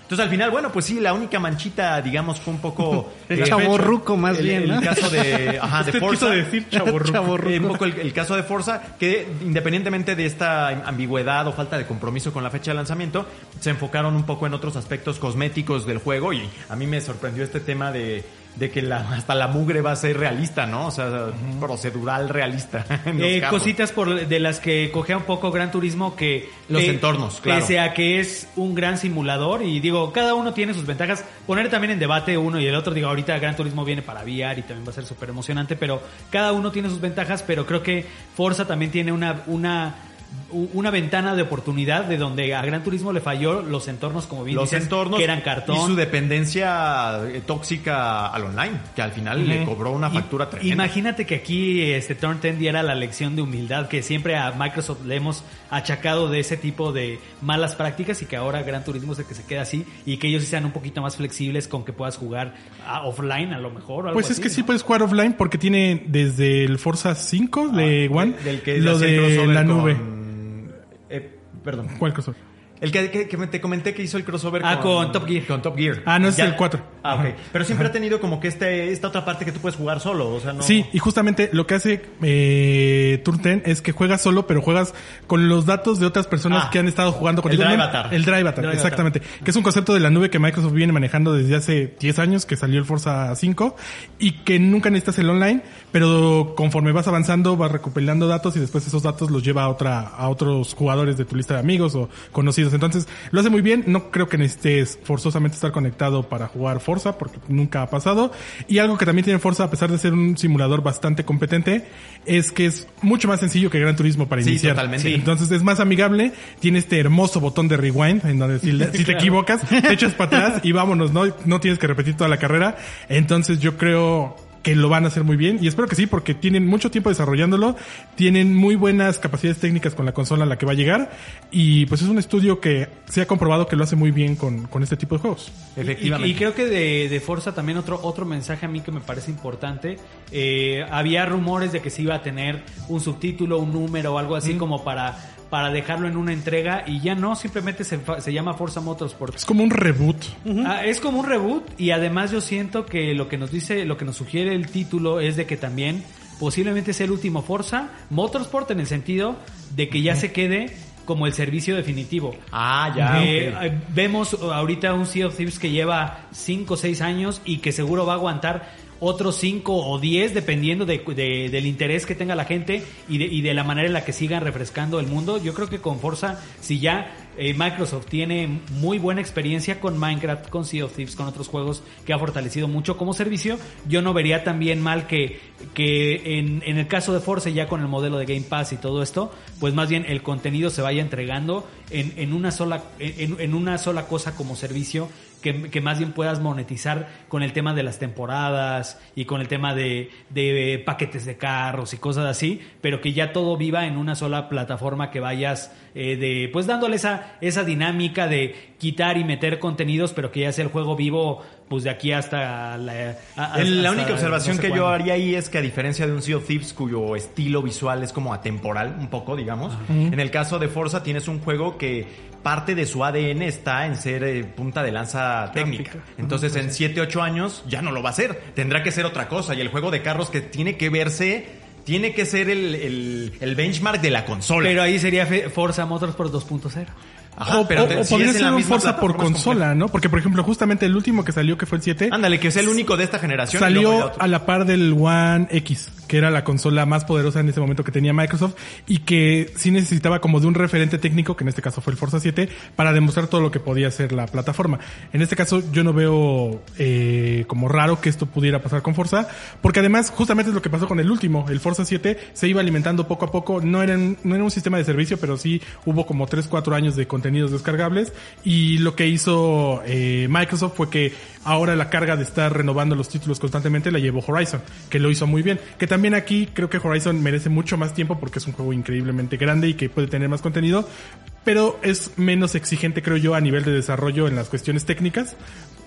Entonces al final, bueno, pues sí, la única manchita, digamos, fue un poco... El eh, chavorruco más el- bien, El caso de, ajá, de Forza. quiso decir. Chavorruco. Eh, un poco el, el caso de Forza, que independientemente de esta ambigüedad o falta de compromiso con la fecha de lanzamiento, se enfocaron un poco en otros aspectos cosméticos del juego y a mí me sorprendió este tema de de que la, hasta la mugre va a ser realista, ¿no? O sea, procedural realista. Eh, cositas por, de las que cogea un poco Gran Turismo que... Los eh, entornos, claro. Pese a que es un gran simulador y digo, cada uno tiene sus ventajas. Poner también en debate uno y el otro, digo, ahorita Gran Turismo viene para VR y también va a ser súper emocionante, pero cada uno tiene sus ventajas, pero creo que Forza también tiene una... una una ventana de oportunidad de donde a Gran Turismo le falló los entornos como bien los dices, entornos que eran y su cartón dependencia eh, tóxica al online, que al final le cobró una factura I- tremenda. Imagínate que aquí este Turn 10 diera la lección de humildad que siempre a Microsoft le hemos achacado de ese tipo de malas prácticas y que ahora Gran Turismo es el que se queda así y que ellos sí sean un poquito más flexibles con que puedas jugar a- offline a lo mejor. o algo Pues es así, que sí ¿no? puedes jugar offline porque tiene desde el Forza 5 de One Ah, Del que lo de la nube. con- perdón. ¿Cuál crossover? El que, que- que te comenté que hizo el crossover Ah, con Top Gear. Con Top Gear. Ah, no, es Ya- el 4. Ah, ok. Pero siempre ha tenido como que este, esta otra parte que tú puedes jugar solo. O sea, no. Sí, y justamente lo que hace eh, Turn 10 es que juegas solo, pero juegas con los datos de otras personas Ah, que han estado jugando con el Drive Avatar. El Drive Avatar, exactamente. Que es un concepto de la nube que Microsoft viene manejando desde hace 10 años, que salió el Forza 5, y que nunca necesitas el online, pero conforme vas avanzando vas recopilando datos y después esos datos los lleva a otra a otros jugadores de tu lista de amigos o conocidos. Entonces, lo hace muy bien. No creo que necesites forzosamente estar conectado para jugar Forza, porque nunca ha pasado. Y algo que también tiene Forza, a pesar de ser un simulador bastante competente, es que es mucho más sencillo que Gran Turismo para Sí, iniciar. totalmente. Entonces es más amigable, tiene este hermoso botón de rewind, en donde si, te equivocas, te echas para atrás y vámonos, no, no tienes que repetir toda la carrera. Entonces yo creo que lo van a hacer muy bien y espero que sí porque tienen mucho tiempo desarrollándolo, tienen muy buenas capacidades técnicas con la consola a la que va a llegar y pues es un estudio que se ha comprobado que lo hace muy bien con, con este tipo de juegos. Efectivamente. Y, y creo que de, de Forza también otro, otro mensaje a mí que me parece importante. eh, había rumores de que se iba a tener un subtítulo, un número o algo así como para, para dejarlo en una entrega y ya no, simplemente se, fa- se llama Forza Motorsport. Es como un reboot. Ah, es como un reboot y además yo siento que lo que nos dice, lo que nos sugiere el título es de que también posiblemente sea el último Forza Motorsport en el sentido de que ya se quede como el servicio definitivo. Ah, ya. Eh, eh, Vemos ahorita un Sea of Thieves que lleva 5 o 6 años y que seguro va a aguantar otros 5 o 10 dependiendo de, de- del interés que tenga la gente y de, y de la manera en la que sigan refrescando el mundo. Yo creo que con Forza, si ya eh, Microsoft tiene muy buena experiencia con Minecraft, con Sea of Thieves, con otros juegos que ha fortalecido mucho como servicio, yo no vería también mal que, que en, en el caso de Forza ya con el modelo de Game Pass y todo esto, pues más bien el contenido se vaya entregando en, en una sola en, en una sola cosa como servicio que, más bien puedas monetizar con el tema de las temporadas y con el tema de, de paquetes de carros y cosas así, pero que ya todo viva en una sola plataforma que vayas eh, de pues dándole esa, esa dinámica de quitar y meter contenidos, pero que ya sea el juego vivo pues de aquí hasta la, a- la hasta única observación no sé que yo haría ahí es que a diferencia de un Sea of Thieves cuyo estilo visual es como atemporal un poco, digamos, en el caso de Forza tienes un juego que parte de su ADN está en ser eh, punta de lanza técnica. Entonces en 7, 8 años ya no lo va a ser, tendrá que ser otra cosa. Y el juego de carros que tiene que verse, tiene que ser el, el- el benchmark de la consola. Pero ahí sería Forza Motorsport 2.0. Ajá, o pero o- o si podría ser la un Forza por consola, ¿no? Porque, por ejemplo, justamente el último que salió, que fue el 7, Ándale, que es el único de esta generación. salió a la par del One X, que era la consola más poderosa en ese momento que tenía Microsoft y que sí necesitaba como de un referente técnico, que en este caso fue el Forza 7, para demostrar todo lo que podía hacer la plataforma. En este caso yo no veo eh, como raro que esto pudiera pasar con Forza, porque además justamente es lo que pasó con el último, el Forza 7 se iba alimentando poco a poco, no era, no era un sistema de servicio, pero sí hubo como 3, 4 años de contenidos descargables y lo que hizo eh, Microsoft fue que ahora la carga de estar renovando los títulos constantemente la llevó Horizon, que lo hizo muy bien. Que también aquí creo que Horizon merece mucho más tiempo porque es un juego increíblemente grande y que puede tener más contenido, pero es menos exigente creo yo a nivel de desarrollo en las cuestiones técnicas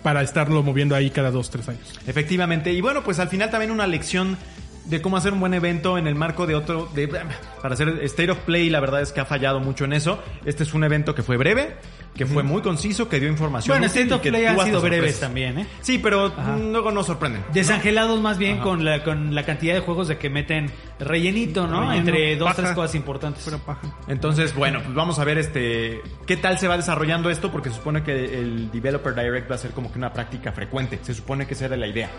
para estarlo moviendo ahí cada 2, 3 años. Efectivamente. Y bueno, pues al final también una lección de cómo hacer un buen evento en el marco de otro, de, para hacer State of Play, la verdad es que ha fallado mucho en eso. Este es un evento que fue breve, que fue muy conciso, que dio información. Bueno, State of Play hasta sido breves también, ¿eh? Sí, pero luego nos sorprenden. Desangelados más bien con la, con la cantidad de juegos de que meten rellenito, ¿no? Relleno, Entre dos, paja. tres cosas importantes. Entonces, bueno, pues vamos a ver este qué tal se va desarrollando esto, porque se supone que el Developer Direct va a ser como que una práctica frecuente. Se supone que esa era la idea.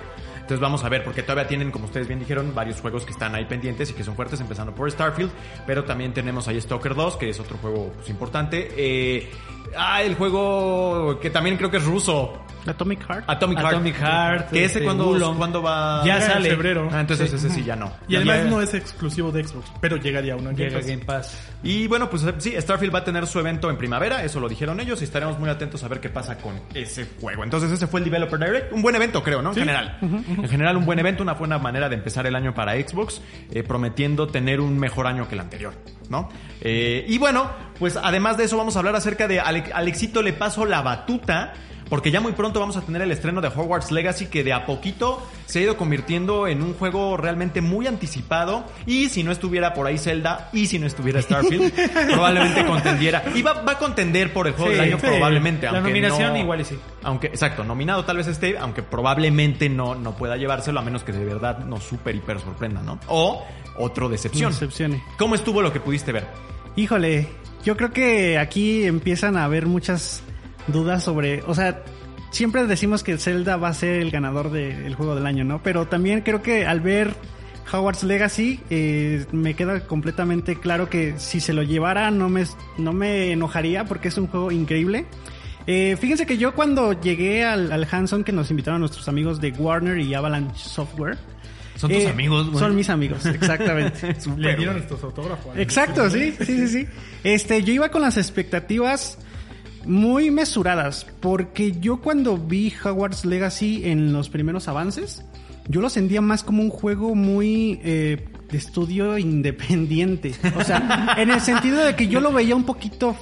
Entonces vamos a ver, porque todavía tienen, como ustedes bien dijeron, varios juegos que están ahí pendientes y que son fuertes, empezando por Starfield, pero también tenemos ahí Stalker 2, que es otro juego pues, importante. Eh, ah, el juego que también creo que es ruso, Atomic Heart. Atomic Heart. Atomic Heart, Que ese este, cuando, cuando va... Ya en sale. febrero. Ah, entonces ese sí ya no. Y además Ya- no es exclusivo de Xbox, pero llegaría uno en Game Llega Pass. Game Pass. Y bueno, pues sí, Starfield va a tener su evento en primavera, eso lo dijeron ellos, y estaremos muy atentos a ver qué pasa con ese juego. Entonces ese fue el Developer Direct, un buen evento creo, ¿no? En general. En general un buen evento, una buena manera de empezar el año para Xbox, eh, prometiendo tener un mejor año que el anterior, Eh, y bueno, pues además de eso vamos a hablar acerca de Ale- Alexito le paso la batuta. Porque ya muy pronto vamos a tener el estreno de Hogwarts Legacy que de a poquito se ha ido convirtiendo en un juego realmente muy anticipado. Y si no estuviera por ahí Zelda y si no estuviera Starfield, probablemente contendiera. Y va, va a contender por el juego Sí, del año sí. probablemente. La nominación no- igual y sí. Aunque, exacto, nominado tal vez esté, aunque probablemente no, no pueda llevárselo a menos que de verdad nos super hiper sorprenda, ¿no? O otro decepción. Decepcione. ¿Cómo estuvo lo que pudiste ver? Híjole, yo creo que aquí empiezan a haber muchas dudas sobre, o sea, siempre decimos que Zelda va a ser el ganador del juego del año, ¿no? Pero también creo que al ver Hogwarts Legacy eh, me queda completamente claro que si se lo llevara no me, no me enojaría porque es un juego increíble. Eh, fíjense que yo cuando llegué al, al Hanson que nos invitaron nuestros amigos de Warner y Avalanche Software. Son tus eh, amigos, güey. Son mis amigos, exactamente. Le dieron estos autógrafos. Exacto, sí, sí, sí, sí. Este, yo iba con las expectativas muy mesuradas, porque yo cuando vi Hogwarts Legacy en los primeros avances, yo lo sentía más como un juego muy eh, de estudio independiente. O sea, en el sentido de que yo lo veía un poquito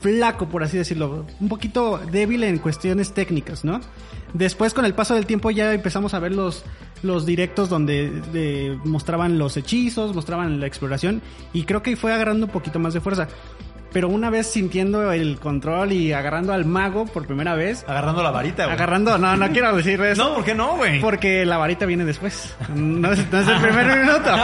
flaco, por así decirlo, un poquito débil en cuestiones técnicas, ¿no? Después, con el paso del tiempo, ya empezamos a ver los, los directos donde de- mostraban los hechizos, mostraban la exploración, y creo que fue agarrando un poquito más de fuerza. Pero una vez sintiendo el control y agarrando al mago por primera vez, Agarrando la varita, güey. agarrando, no, no quiero decir eso. No, ¿por qué no, güey? Porque la varita viene después. No es, no es el primer minuto.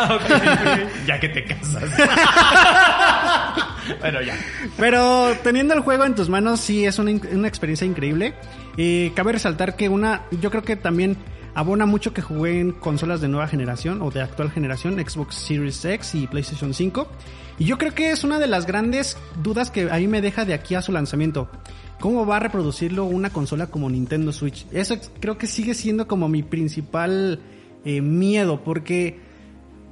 ya que te casas. bueno, ya. Pero teniendo el juego en tus manos sí es una, una experiencia increíble. Eh, cabe resaltar que una, yo creo que también abona mucho que jugué en consolas de nueva generación o de actual generación, Xbox Series X y PlayStation 5. Y yo creo que es una de las grandes dudas que a mí me deja de aquí a su lanzamiento. ¿Cómo va a reproducirlo una consola como Nintendo Switch? Eso creo que sigue siendo como mi principal eh, miedo porque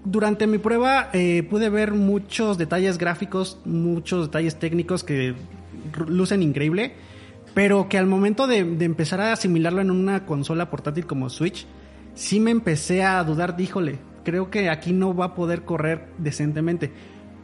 durante mi prueba eh, pude ver muchos detalles gráficos, muchos detalles técnicos que lucen increíble, pero que al momento de, de empezar a asimilarlo en una consola portátil como Switch, sí me empecé a dudar, díjole, creo que aquí no va a poder correr decentemente.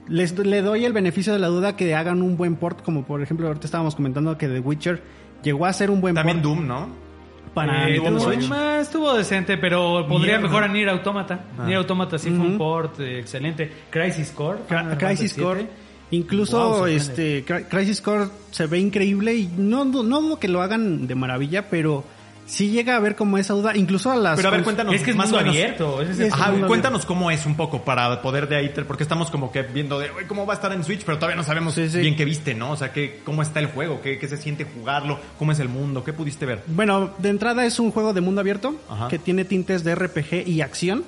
Les, le doy el beneficio de la duda que hagan un buen port, como por ejemplo ahorita estábamos comentando que The Witcher llegó a ser un buen También port Doom, ¿no? para Eh, Nintendo estuvo, Switch. estuvo decente, pero Mierda. mejor a Nier Automata. Ah. Nier Automata sí fue un port eh, excelente. Crisis Core. Cra- Crisis Core. Incluso Wow, este Cri- Crisis Core se ve increíble y no, no, no dudo que lo hagan de maravilla, pero sí llega a haber como esa duda, incluso a las Pero a ver, cuéntanos Es que es más mundo abierto. es Ajá, mundo cuéntanos cómo es un poco para poder de ahí, porque estamos como que viendo de "Uy, cómo va a estar en Switch, pero todavía no sabemos Sí, sí. bien qué viste, ¿no? O sea, qué, cómo está el juego, qué, qué se siente jugarlo, cómo es el mundo, qué pudiste ver. Bueno, de entrada es un juego de mundo abierto Ajá. que tiene tintes de RPG y acción.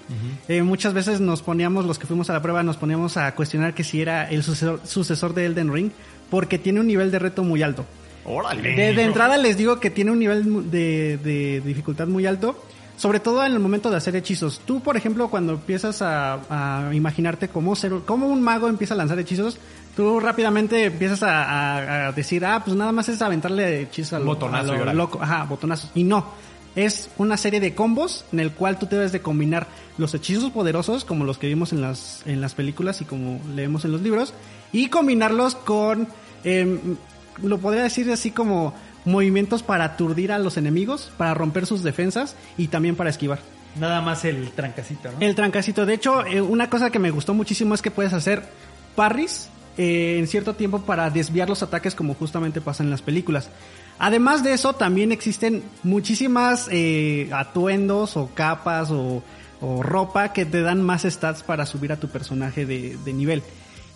Eh, muchas veces nos poníamos, los que fuimos a la prueba, nos poníamos a cuestionar que si era el sucesor, sucesor de Elden Ring, porque tiene un nivel de reto muy alto. Órale. De, de entrada les digo que tiene un nivel de, de dificultad muy alto, sobre todo en el momento de hacer hechizos. Tú, por ejemplo, cuando empiezas a, a imaginarte cómo, ser, cómo un mago empieza a lanzar hechizos, tú rápidamente empiezas a, a- a decir, ah, pues nada más es aventarle hechizos a lo, Botonazo lo loco. Ajá, botonazos. Y no. Es una serie de combos en el cual tú debes de combinar los hechizos poderosos, como los que vimos en las, en las películas y como leemos en los libros, y combinarlos con, em, lo podría decir así como movimientos para aturdir a los enemigos, para romper sus defensas y también para esquivar. Nada más el trancacito, ¿no? El trancacito. De hecho, eh, una cosa que me gustó muchísimo es que puedes hacer parries eh, en cierto tiempo para desviar los ataques como justamente pasa en las películas. Además de eso, también existen muchísimas eh, atuendos o capas o, o ropa que te dan más stats para subir a tu personaje de, de nivel.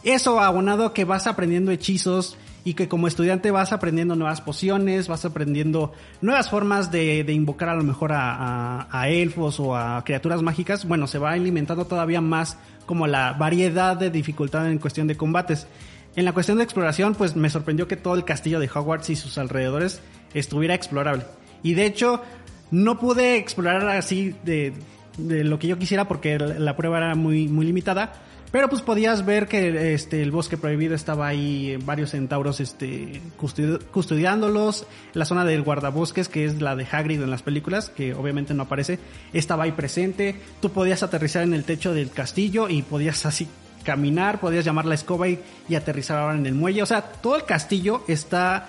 Eso abonado que vas aprendiendo hechizos y que como estudiante vas aprendiendo nuevas pociones, vas aprendiendo nuevas formas de, invocar a lo mejor a, elfos o a criaturas mágicas, bueno, se va alimentando todavía más como la variedad de dificultad en cuestión de combates. En la cuestión de exploración, pues me sorprendió que todo el castillo de Hogwarts y sus alrededores estuviera explorable. Y de hecho, no pude explorar así de, lo que yo quisiera porque la, la prueba era muy, muy limitada. Pero pues podías ver que este el bosque prohibido estaba ahí, varios centauros este custodi- custodiándolos, la zona del guardabosques que es la de Hagrid en las películas, que obviamente no aparece, estaba ahí presente, tú podías aterrizar en el techo del castillo y podías así caminar, podías llamar la escoba y, y aterrizar ahora en el muelle, o sea, todo el castillo está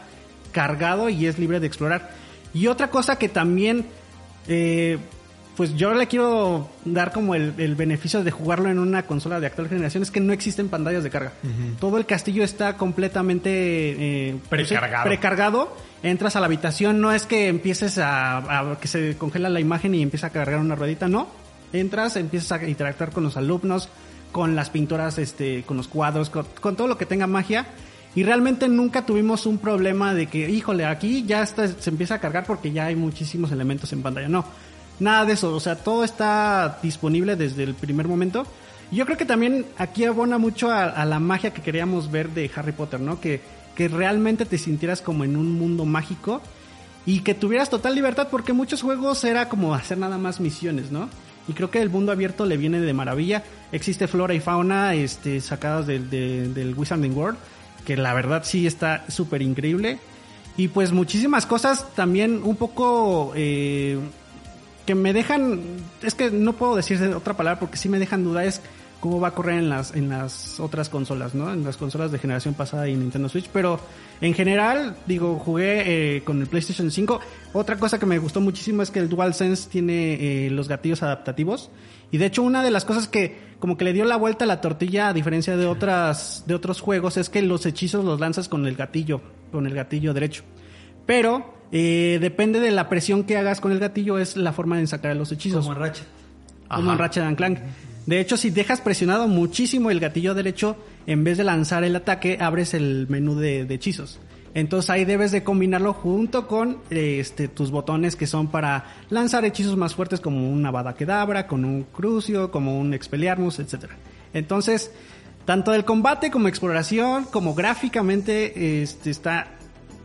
cargado y es libre de explorar. Y otra cosa que también eh, pues yo le quiero dar como el, el beneficio de jugarlo en una consola de actual generación es que no existen pantallas de carga. Todo el castillo está completamente eh, pues, Precargado. precargado. Entras a la habitación, no es que empieces a, a que se congela la imagen y empieza a cargar una ruedita, no. Entras, empiezas a interactuar con los alumnos, con las pinturas, este, con los cuadros, con, con todo lo que tenga magia. Y realmente nunca tuvimos un problema de que, híjole, aquí ya está, se empieza a cargar porque ya hay muchísimos elementos en pantalla. No, nada de eso. O sea, todo está disponible desde el primer momento. Yo creo que también aquí abona mucho a, la magia que queríamos ver de Harry Potter, ¿no? Que, que realmente te sintieras como en un mundo mágico y que tuvieras total libertad porque muchos juegos era como hacer nada más misiones, ¿no? Y creo que el mundo abierto le viene de maravilla. Existe flora y fauna este, sacadas del, de- del Wizarding World, que la verdad sí está súper increíble. Y pues muchísimas cosas también un poco eh, que me dejan, es que no puedo decir otra palabra porque sí me dejan duda, es cómo va a correr en las, en las otras consolas, ¿no? En las consolas de generación pasada y Nintendo Switch, pero en general, digo, jugué eh, con el PlayStation 5. Otra cosa que me gustó muchísimo es que el DualSense tiene eh, los gatillos adaptativos. Y de hecho, una de las cosas que como que le dio la vuelta a la tortilla, a diferencia de otras, de otros juegos, es que los hechizos los lanzas con el gatillo, con el gatillo derecho. Pero eh, depende de la presión que hagas con el gatillo, es la forma de sacar los hechizos. Como en Ratchet. Como en Ratchet and Clank. De hecho, si dejas presionado muchísimo el gatillo derecho, en vez de lanzar el ataque, abres el menú de, de hechizos. Entonces ahí debes de combinarlo junto con este, tus botones que son para lanzar hechizos más fuertes como una Avada Kedavra, con un Crucio, como un Expelliarmus, etcétera. Entonces, tanto el combate como exploración, como gráficamente, este, está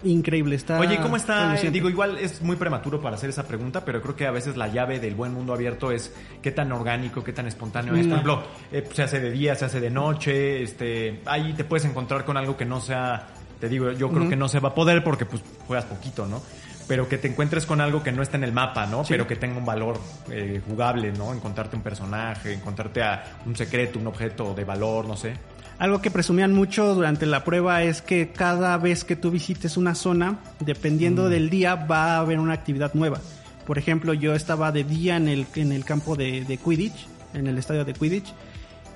increíble. Está Oye, ¿cómo está? Digo, igual es muy prematuro para hacer esa pregunta, pero creo que a veces la llave del buen mundo abierto es qué tan orgánico, qué tan espontáneo es. Por ejemplo, eh, se hace de día, se hace de noche, este, ahí te puedes encontrar con algo que no sea, te digo, yo creo que no se va a poder porque pues juegas poquito, ¿no? Pero que te encuentres con algo que no está en el mapa, ¿no? Pero que tenga un valor eh, jugable, ¿no? Encontrarte un personaje, encontrarte a un secreto, un objeto de valor, no sé. Algo que presumían mucho durante la prueba es que cada vez que tú visites una zona, dependiendo del día, va a haber una actividad nueva. Por ejemplo, yo estaba de día en el, en el campo de, de Quidditch, en el estadio de Quidditch,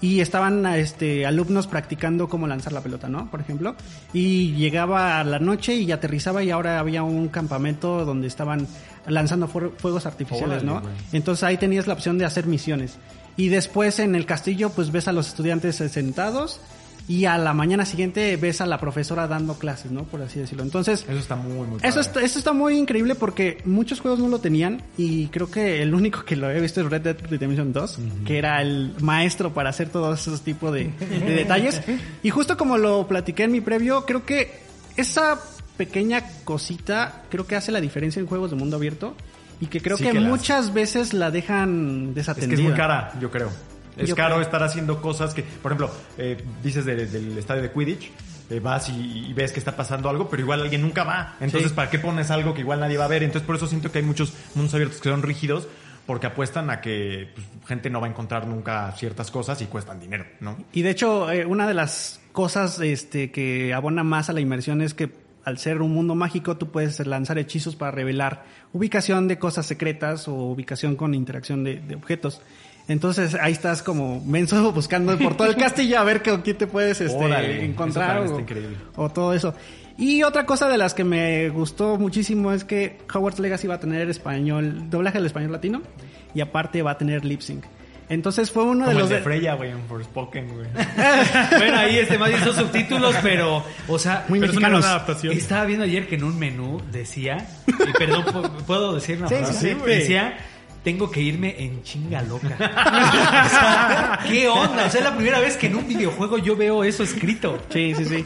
y estaban este, alumnos practicando cómo lanzar la pelota, ¿no? Por ejemplo. Y llegaba a la noche y aterrizaba y ahora había un campamento donde estaban lanzando fuegos artificiales, Órale, ¿no? Entonces ahí tenías la opción de hacer misiones. Y después en el castillo pues ves a los estudiantes sentados y a la mañana siguiente ves a la profesora dando clases, ¿no? Por así decirlo. Entonces, Eso está muy, muy eso está, eso está muy increíble porque muchos juegos no lo tenían y creo que el único que lo he visto es Red Dead Redemption 2, que era el maestro para hacer todos esos tipos de, de detalles. Y justo como lo platiqué en mi previo, creo que esa pequeña cosita creo que hace la diferencia en juegos de mundo abierto y que creo Sí que, muchas veces la dejan Es desatendida. que es muy cara, yo creo. Es Yo caro creo. estar haciendo cosas que, por ejemplo, eh, dices de- del estadio de Quidditch, eh, vas y, y ves que está pasando algo, pero igual alguien nunca va. Entonces, Sí. ¿para qué pones algo que igual nadie va a ver? Entonces, por eso siento que hay muchos mundos abiertos que son rígidos, porque apuestan a que pues, gente no va a encontrar nunca ciertas cosas y cuestan dinero, ¿no? Y de hecho, eh, una de las cosas este, que abona más a la inmersión es que al ser un mundo mágico, tú puedes lanzar hechizos para revelar ubicación de cosas secretas o ubicación con interacción de, de objetos. Entonces ahí estás como menso buscando por todo el castillo a ver con quién te puedes este, Órale, encontrar o, o todo eso. Y otra cosa de las que me gustó muchísimo es que Hogwarts Legacy va a tener español, doblaje al español latino y aparte va a tener lip sync. Entonces fue uno de los... el de de- Freya, güey, en Forspoken, güey. Bueno, ahí este más hizo subtítulos, pero, o sea, Muy Pero es una adaptación. Estaba viendo ayer que en un menú decía, y perdón, ¿pu- ¿puedo decir una Sí, frase? sí, sí. decía, tengo que irme en chinga loca. O sea, ¿Qué onda? O sea, es la primera vez que en un videojuego yo veo eso escrito. Sí, sí, sí.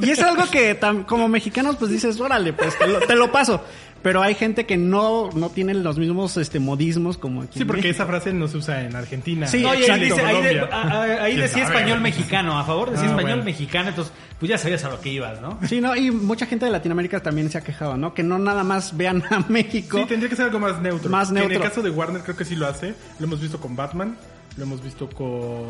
Y es algo que tam- como mexicanos pues dices, órale, pues te lo, te lo paso. Pero hay gente que no, no tiene los mismos este modismos como aquí. Sí, porque esa frase no se usa en Argentina. Sí, No, y ahí, Exacto, dice, ahí, de- a- a- ahí ¿Quién decía sabe? español mexicano, a favor decía Ah, español bueno. mexicano, entonces pues ya sabías a lo que ibas, ¿no? Sí, no, y mucha gente de Latinoamérica también se ha quejado, ¿no? Que no nada más vean a México. Sí, tendría que ser algo más neutro. Más Que En neutro. el caso de Warner creo que sí lo hace. Lo hemos visto con Batman, lo hemos visto con...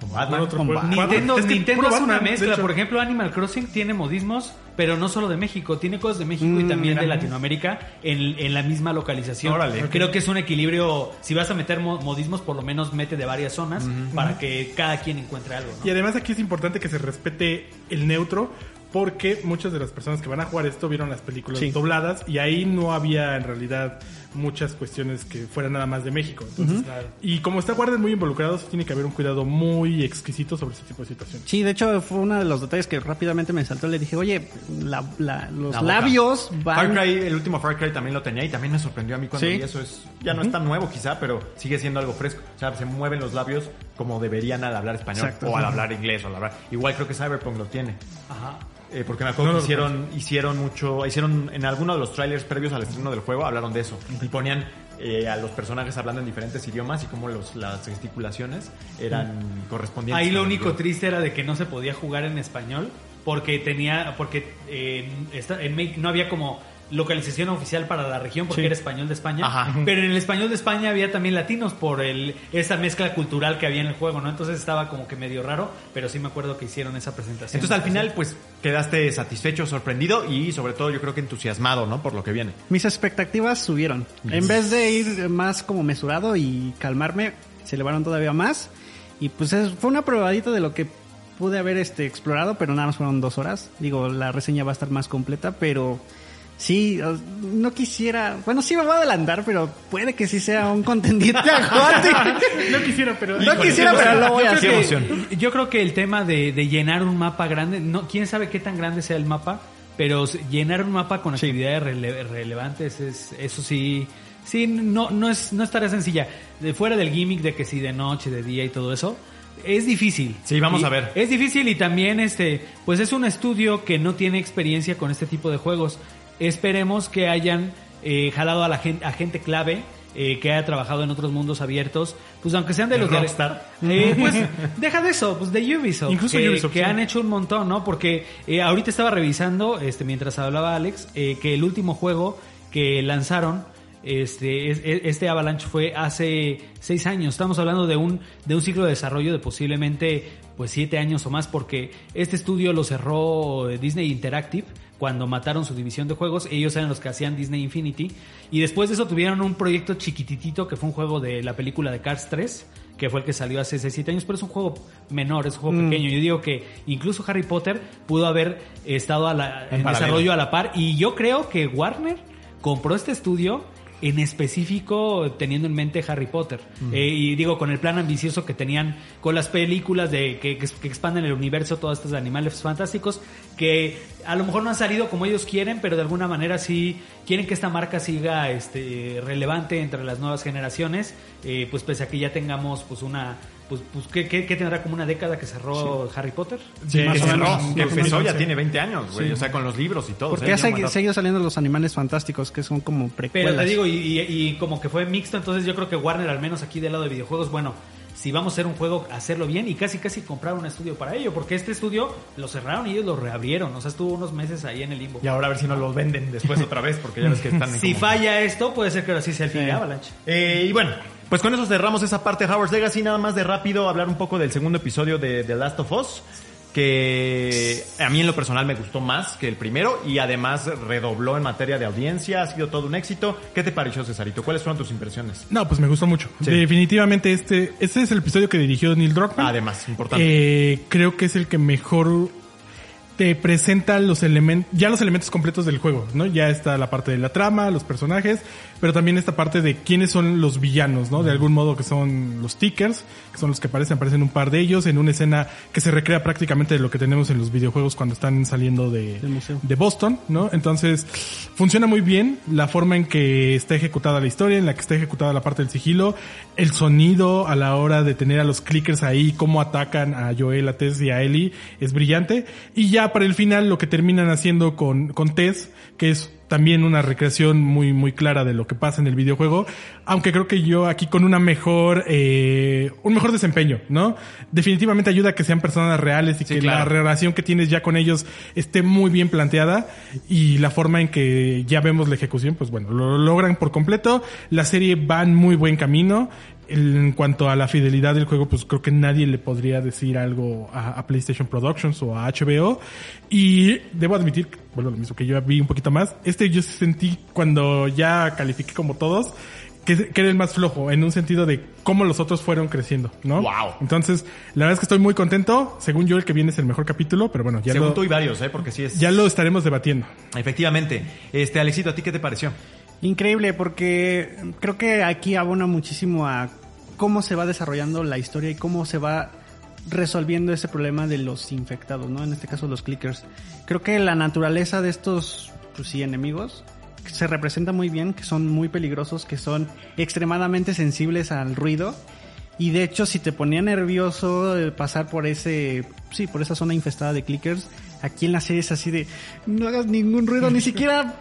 ¿Con Batman? otro Con? Batman. Nintendo, Es que Nintendo es una Batman, mezcla. Por ejemplo, Animal Crossing tiene modismos, pero no solo de México. Tiene cosas de México y Mm, también de. Latinoamérica en, en la misma localización. Órale. Creo que es un equilibrio. Si vas a meter mo- modismos, por lo menos mete de varias zonas para que cada quien encuentre algo. ¿no? Y además aquí es importante que se respete el neutro porque muchas de las personas que van a jugar esto vieron las películas Sí. dobladas y ahí no había en realidad muchas cuestiones que fueran nada más de México. Entonces. Y como está Warner muy involucrado, sí tiene que haber un cuidado muy exquisito sobre este tipo de situaciones. Sí, de hecho fue uno de los detalles que rápidamente me saltó. Le dije, oye, la- la- los La labios Far van... Cry, el último Far Cry también lo tenía y también me sorprendió a mí cuando Sí. vi eso. Es, ya no es tan nuevo quizá, pero sigue siendo algo fresco. O sea, se mueven los labios como deberían al hablar español Exacto. o al hablar inglés o al hablar. Igual creo que Cyberpunk lo tiene. Ajá. Eh, porque me acuerdo No, que no, hicieron, hicieron mucho, hicieron en alguno de los trailers previos al estreno del juego, hablaron de eso. Y ponían eh, a los personajes hablando en diferentes idiomas y cómo los, las gesticulaciones eran correspondientes. Ahí lo único idioma. triste era de que no se podía jugar en español porque tenía porque eh, en México no había como localización oficial para la región porque Sí. era español de España Ajá. pero en el español de España había también latinos por el esa mezcla cultural que había en el juego no entonces estaba como que medio raro pero sí me acuerdo que hicieron esa presentación Entonces al final pues quedaste satisfecho, sorprendido y sobre todo yo creo que entusiasmado, ¿no? Por lo que viene. Mis expectativas subieron. En vez de ir más como mesurado y calmarme, se elevaron todavía más. Y pues es- fue una probadita de lo que pude haber este explorado, pero nada más fueron dos horas. Digo, la reseña va a estar más completa, pero sí, no quisiera... Bueno, sí me voy a adelantar, pero puede que sí sea un contendiente a. No quisiera, pero... No quisiera, pero lo voy a Yo hacer. creo, emoción. que, yo creo que el tema de, de llenar un mapa grande, no, quién sabe qué tan grande sea el mapa, pero llenar un mapa con actividades rele- relevantes es, eso sí, sí, no, no es, no es tarea sencilla. De fuera del gimmick de que si de noche, de día y todo eso, es difícil. Sí, vamos Y a ver. Es difícil y también este, pues es un estudio que no tiene experiencia con este tipo de juegos. Esperemos que hayan eh, jalado a la gente, a gente clave eh, que haya trabajado en otros mundos abiertos, pues aunque sean de De los de- Rockstar. eh, pues deja de eso, pues de Ubisoft, Incluso que, Ubisoft, que sí. han hecho un montón, ¿no? Porque eh, ahorita estaba revisando, este, mientras hablaba Alex, que el último juego que lanzaron, este, es- es- este Avalanche fue hace seis años. Estamos hablando de un, de un ciclo de desarrollo de posiblemente pues siete años o más, porque este estudio lo cerró Disney Interactive cuando mataron su división de juegos. Ellos eran los que hacían Disney Infinity. Y después de eso tuvieron un proyecto chiquititito que fue un juego de la película de Cars 3 que fue el que salió hace 6, 7 años, pero es un juego menor, es un juego pequeño. Yo digo que incluso Harry Potter pudo haber estado a la- en, desarrollo a la par. Y yo creo que Warner compró este estudio en específico teniendo en mente Harry Potter. Eh, y digo, con el plan ambicioso que tenían con las películas de que, que, que expanden el universo, todos estos animales fantásticos, que a lo mejor no han salido como ellos quieren, pero de alguna manera sí quieren que esta marca siga este relevante entre las nuevas generaciones, eh, pues pese a que ya tengamos pues una pues, pues ¿qué, qué, qué tendrá como una década que cerró Harry Potter? Sí, más o cerró, menos. que empezó ya 2011. tiene 20 años, güey. O sea, con los libros y todo. Porque o ya seguido saliendo los animales fantásticos, que son como precuelas. Pero te digo, y, y- y como que fue mixto, entonces yo creo que Warner, al menos aquí del lado de videojuegos, bueno, si vamos a hacer un juego, hacerlo bien y casi casi comprar un estudio para ello, porque este estudio lo cerraron y ellos lo reabrieron, o sea, estuvo unos meses ahí en el limbo. Y ahora a ver si no los venden después otra vez, porque ya ves que están en Si como- falla esto, puede ser que ahora sí sea el fin de Avalanche. Eh, y bueno, pues con eso cerramos esa parte de Howard's Legacy. Nada más de rápido hablar un poco del segundo episodio de The Last of Us. Que a mí en lo personal me gustó más que el primero y además redobló en materia de audiencia. Ha sido todo un éxito. ¿Qué te pareció, Cesarito? ¿Cuáles fueron tus impresiones? No, pues me gustó mucho. Sí. Definitivamente este, este es el episodio que dirigió Neil Druckmann. Además, importante. Eh, creo que es el que mejor te presenta los elementos, ya los elementos completos del juego, ¿no? Ya está la parte de la trama, los personajes, pero también esta parte de quiénes son los villanos, ¿no? De algún modo que son los tickers, que son los que aparecen, aparecen un par de ellos en una escena que se recrea prácticamente de lo que tenemos en los videojuegos cuando están saliendo de, Boston, ¿no? Entonces, funciona muy bien la forma en que está ejecutada la historia, en la que está ejecutada la parte del sigilo, el sonido a la hora de tener a los clickers ahí, cómo atacan a Joel, a Tess y a Ellie, es brillante. Y ya para el final lo que terminan haciendo con, con Tess, que es también una recreación muy, muy clara de lo que pasa en el videojuego, aunque creo que yo aquí con una mejor, eh, un mejor desempeño, ¿no? Definitivamente ayuda a que sean personas reales y Sí, que claro. la relación que tienes ya con ellos esté muy bien planteada y la forma en que ya vemos la ejecución, pues bueno, lo logran por completo. La serie va en muy buen camino. En cuanto a la fidelidad del juego, pues creo que nadie le podría decir algo a, a PlayStation Productions o a HBO. Y debo admitir, bueno, lo mismo que yo vi un poquito más. Este yo sentí cuando ya califiqué como todos, que, que era el más flojo, en un sentido de cómo los otros fueron creciendo, ¿no? Wow. Entonces, la verdad es que estoy muy contento. Según yo, el que viene es el mejor capítulo, pero bueno, ya, Según lo, tú y varios, ¿eh? Porque sí es... ya lo estaremos debatiendo. Efectivamente. Este, Alexito, ¿a ti qué te pareció? Increíble, porque creo que aquí abona muchísimo a cómo se va desarrollando la historia y cómo se va resolviendo ese problema de los infectados, ¿no? En este caso los clickers. Creo que la naturaleza de estos, pues sí, enemigos se representa muy bien, que son muy peligrosos, que son extremadamente sensibles al ruido. Y de hecho, si te ponía nervioso pasar por ese, sí, por esa zona infestada de clickers, aquí en la serie es así de, no hagas ningún ruido, ni siquiera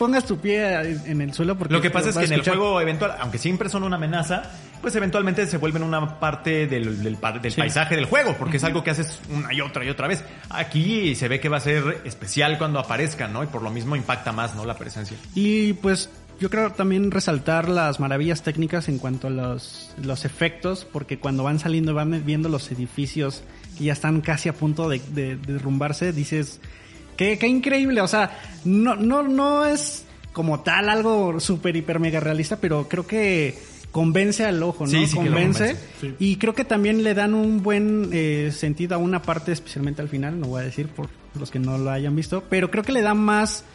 pongas tu pie en el suelo porque Lo que pasa es que en el juego eventual, aunque siempre son una amenaza, pues eventualmente se vuelven una parte del, del, pa- del paisaje del juego, porque es algo que haces una y otra y otra vez. Aquí se ve que va a ser especial cuando aparezcan, ¿no? Y por lo mismo impacta más, ¿no? La presencia. Y pues yo creo también resaltar las maravillas técnicas en cuanto a los, los efectos, porque cuando van saliendo, van viendo los edificios que ya están casi a punto de, de- de derrumbarse, dices, qué, qué increíble, o sea, no, no, no es como tal algo súper, hiper, mega realista, pero creo que convence al ojo, ¿no? Sí, sí convence, sí. Y creo que también le dan un buen eh, sentido a una parte, especialmente al final, no voy a decir por los que no lo hayan visto, pero creo que le da más,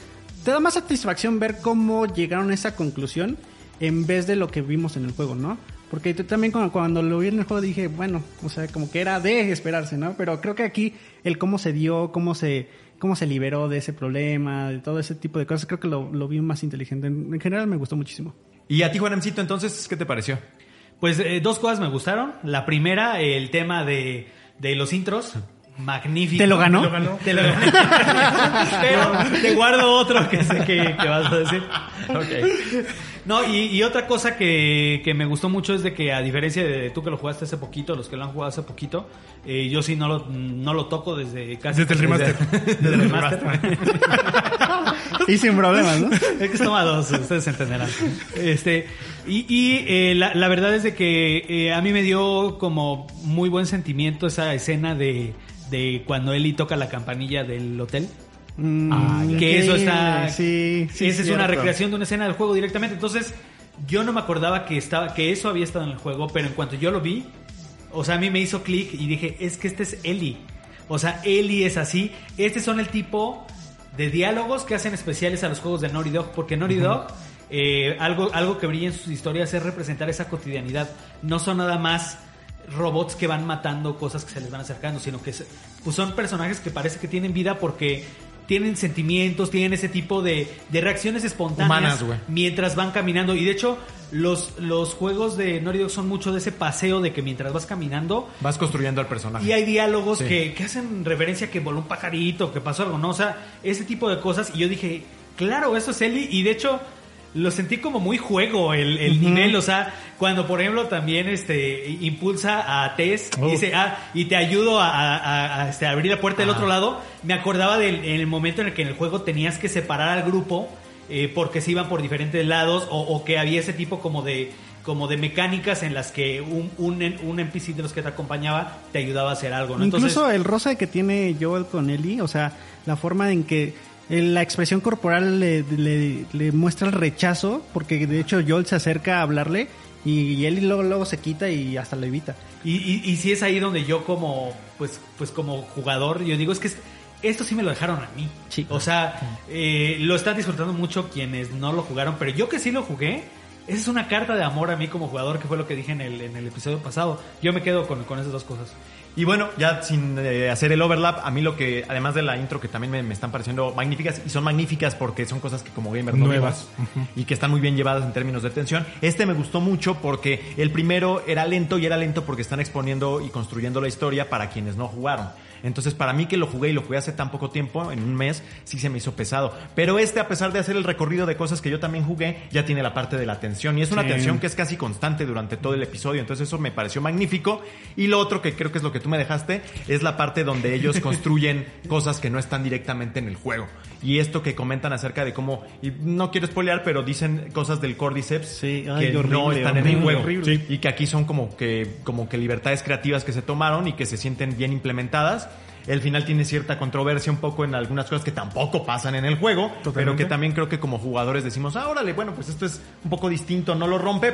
te da más satisfacción ver cómo llegaron a esa conclusión en vez de lo que vimos en el juego, ¿no? Porque yo también cuando, cuando lo vi en el juego dije, bueno, o sea, como que era de esperarse, ¿no? Pero creo que aquí el cómo se dio, cómo se, cómo se liberó de ese problema, de todo ese tipo de cosas, creo que lo, lo vi más inteligente. En, en general me gustó muchísimo. Y a ti, Juanemcito, entonces, ¿qué te pareció? Pues eh, dos cosas me gustaron. La primera, el tema de, de los intros. Magnífico. ¿Te lo ganó? Te lo ganó. Te lo ganó. Pero te guardo otro que sé que, que vas a decir. Ok. No, y, y otra cosa que, que me gustó mucho es de que a diferencia de tú que lo jugaste hace poquito, los que lo han jugado hace poquito, eh, yo sí no lo, no lo toco desde casi... Desde el remaster. Desde el remaster. Y sin problemas, ¿no? Es que toma dos, ustedes entenderán. Este, y y, eh, la, la verdad es de que eh, a mí me dio como muy buen sentimiento esa escena de, de cuando Eli toca la campanilla del hotel. Mm, que eso está. Sí, sí. esa es una recreación de una escena del juego directamente. Entonces, yo no me acordaba que estaba, que eso había estado en el juego, pero en cuanto yo lo vi, o sea, a mí me hizo clic y dije, es que este es Eli. O sea, Eli es así. Este son el tipo de diálogos que hacen especiales a los juegos de Naughty Dog, porque Naughty Dog, eh, algo, algo que brilla en sus historias es representar esa cotidianidad. No son nada más robots que van matando cosas que se les van acercando, sino que pues son personajes que parece que tienen vida porque tienen sentimientos, tienen ese tipo de, de reacciones espontáneas Humanas, mientras van caminando. Y de hecho, los, los juegos de Naughty Dog son mucho de ese paseo de que mientras vas caminando Vas construyendo al personaje. y hay diálogos Sí. que, que hacen referencia a que voló un pajarito, que pasó algo, ¿no? O sea, ese tipo de cosas. Y yo dije, claro, eso es Eli. Y de hecho, lo sentí como muy juego el, el nivel. O sea, cuando por ejemplo también este impulsa a Tess y dice, ah, y te ayudo a, a- a, este, abrir la puerta del otro lado, me acordaba del en el momento en el que en el juego tenías que separar al grupo eh, porque se iban por diferentes lados o, o que había ese tipo como de como de mecánicas en las que un, un, un NPC de los que te acompañaba te ayudaba a hacer algo, ¿no? Incluso el rosa que tiene Joel con Ellie, o sea, la forma en que la expresión corporal le, le- le muestra el rechazo, porque de hecho Joel se acerca a hablarle y Ellie luego, luego se quita y hasta lo evita. Y, y, y sí es ahí donde yo como, pues, pues como jugador, yo digo, es que es, esto sí me lo dejaron a mí. Sí. O sea, eh, lo están disfrutando mucho quienes no lo jugaron, pero yo que sí lo jugué, esa es una carta de amor a mí como jugador, que fue lo que dije en el, en el episodio pasado. Yo me quedo con, con esas dos cosas. Y bueno, ya sin eh, hacer el overlap, a mí lo que, además de la intro que también me, me están pareciendo magníficas, y son magníficas porque son cosas que como gamer no Nuevas. vimos, y que están muy bien llevadas en términos de tensión. Este me gustó mucho porque el primero era lento y era lento porque están exponiendo y construyendo la historia para quienes no jugaron. Entonces, para mí que lo jugué y lo jugué hace tan poco tiempo, en un mes, sí se me hizo pesado. Pero este, a pesar de hacer el recorrido de cosas que yo también jugué, ya tiene la parte de la tensión. Y es una Sí. tensión que es casi constante durante todo el episodio. Entonces, eso me pareció magnífico. Y lo otro que creo que es lo que tú me dejaste, es la parte donde ellos construyen cosas que no están directamente en el juego. Y esto que comentan acerca de cómo, y no quiero spoilear, pero dicen cosas del Cordyceps Sí, ay, que no horrible, están en el horrible. Y que aquí son como que, como que libertades creativas que se tomaron y que se sienten bien implementadas. El final tiene cierta controversia un poco en algunas cosas que tampoco pasan en el juego, pero que también creo que como jugadores decimos, ah, órale, bueno, pues esto es un poco distinto, no lo rompe,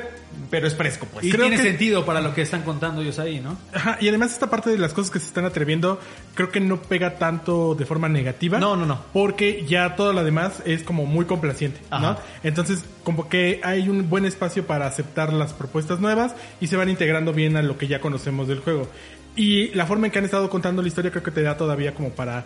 pero es fresco, pues. Y Creo tiene que- sentido para lo que están contando ellos ahí, ¿no? Ajá, y además esta parte de las cosas que se están atreviendo, creo que no pega tanto de forma negativa. No, no, no. Porque ya todo lo demás es como muy complaciente, ¿no? Entonces, como que hay un buen espacio para aceptar las propuestas nuevas y se van integrando bien a lo que ya conocemos del juego. Y la forma en que han estado contando la historia creo que te da todavía como para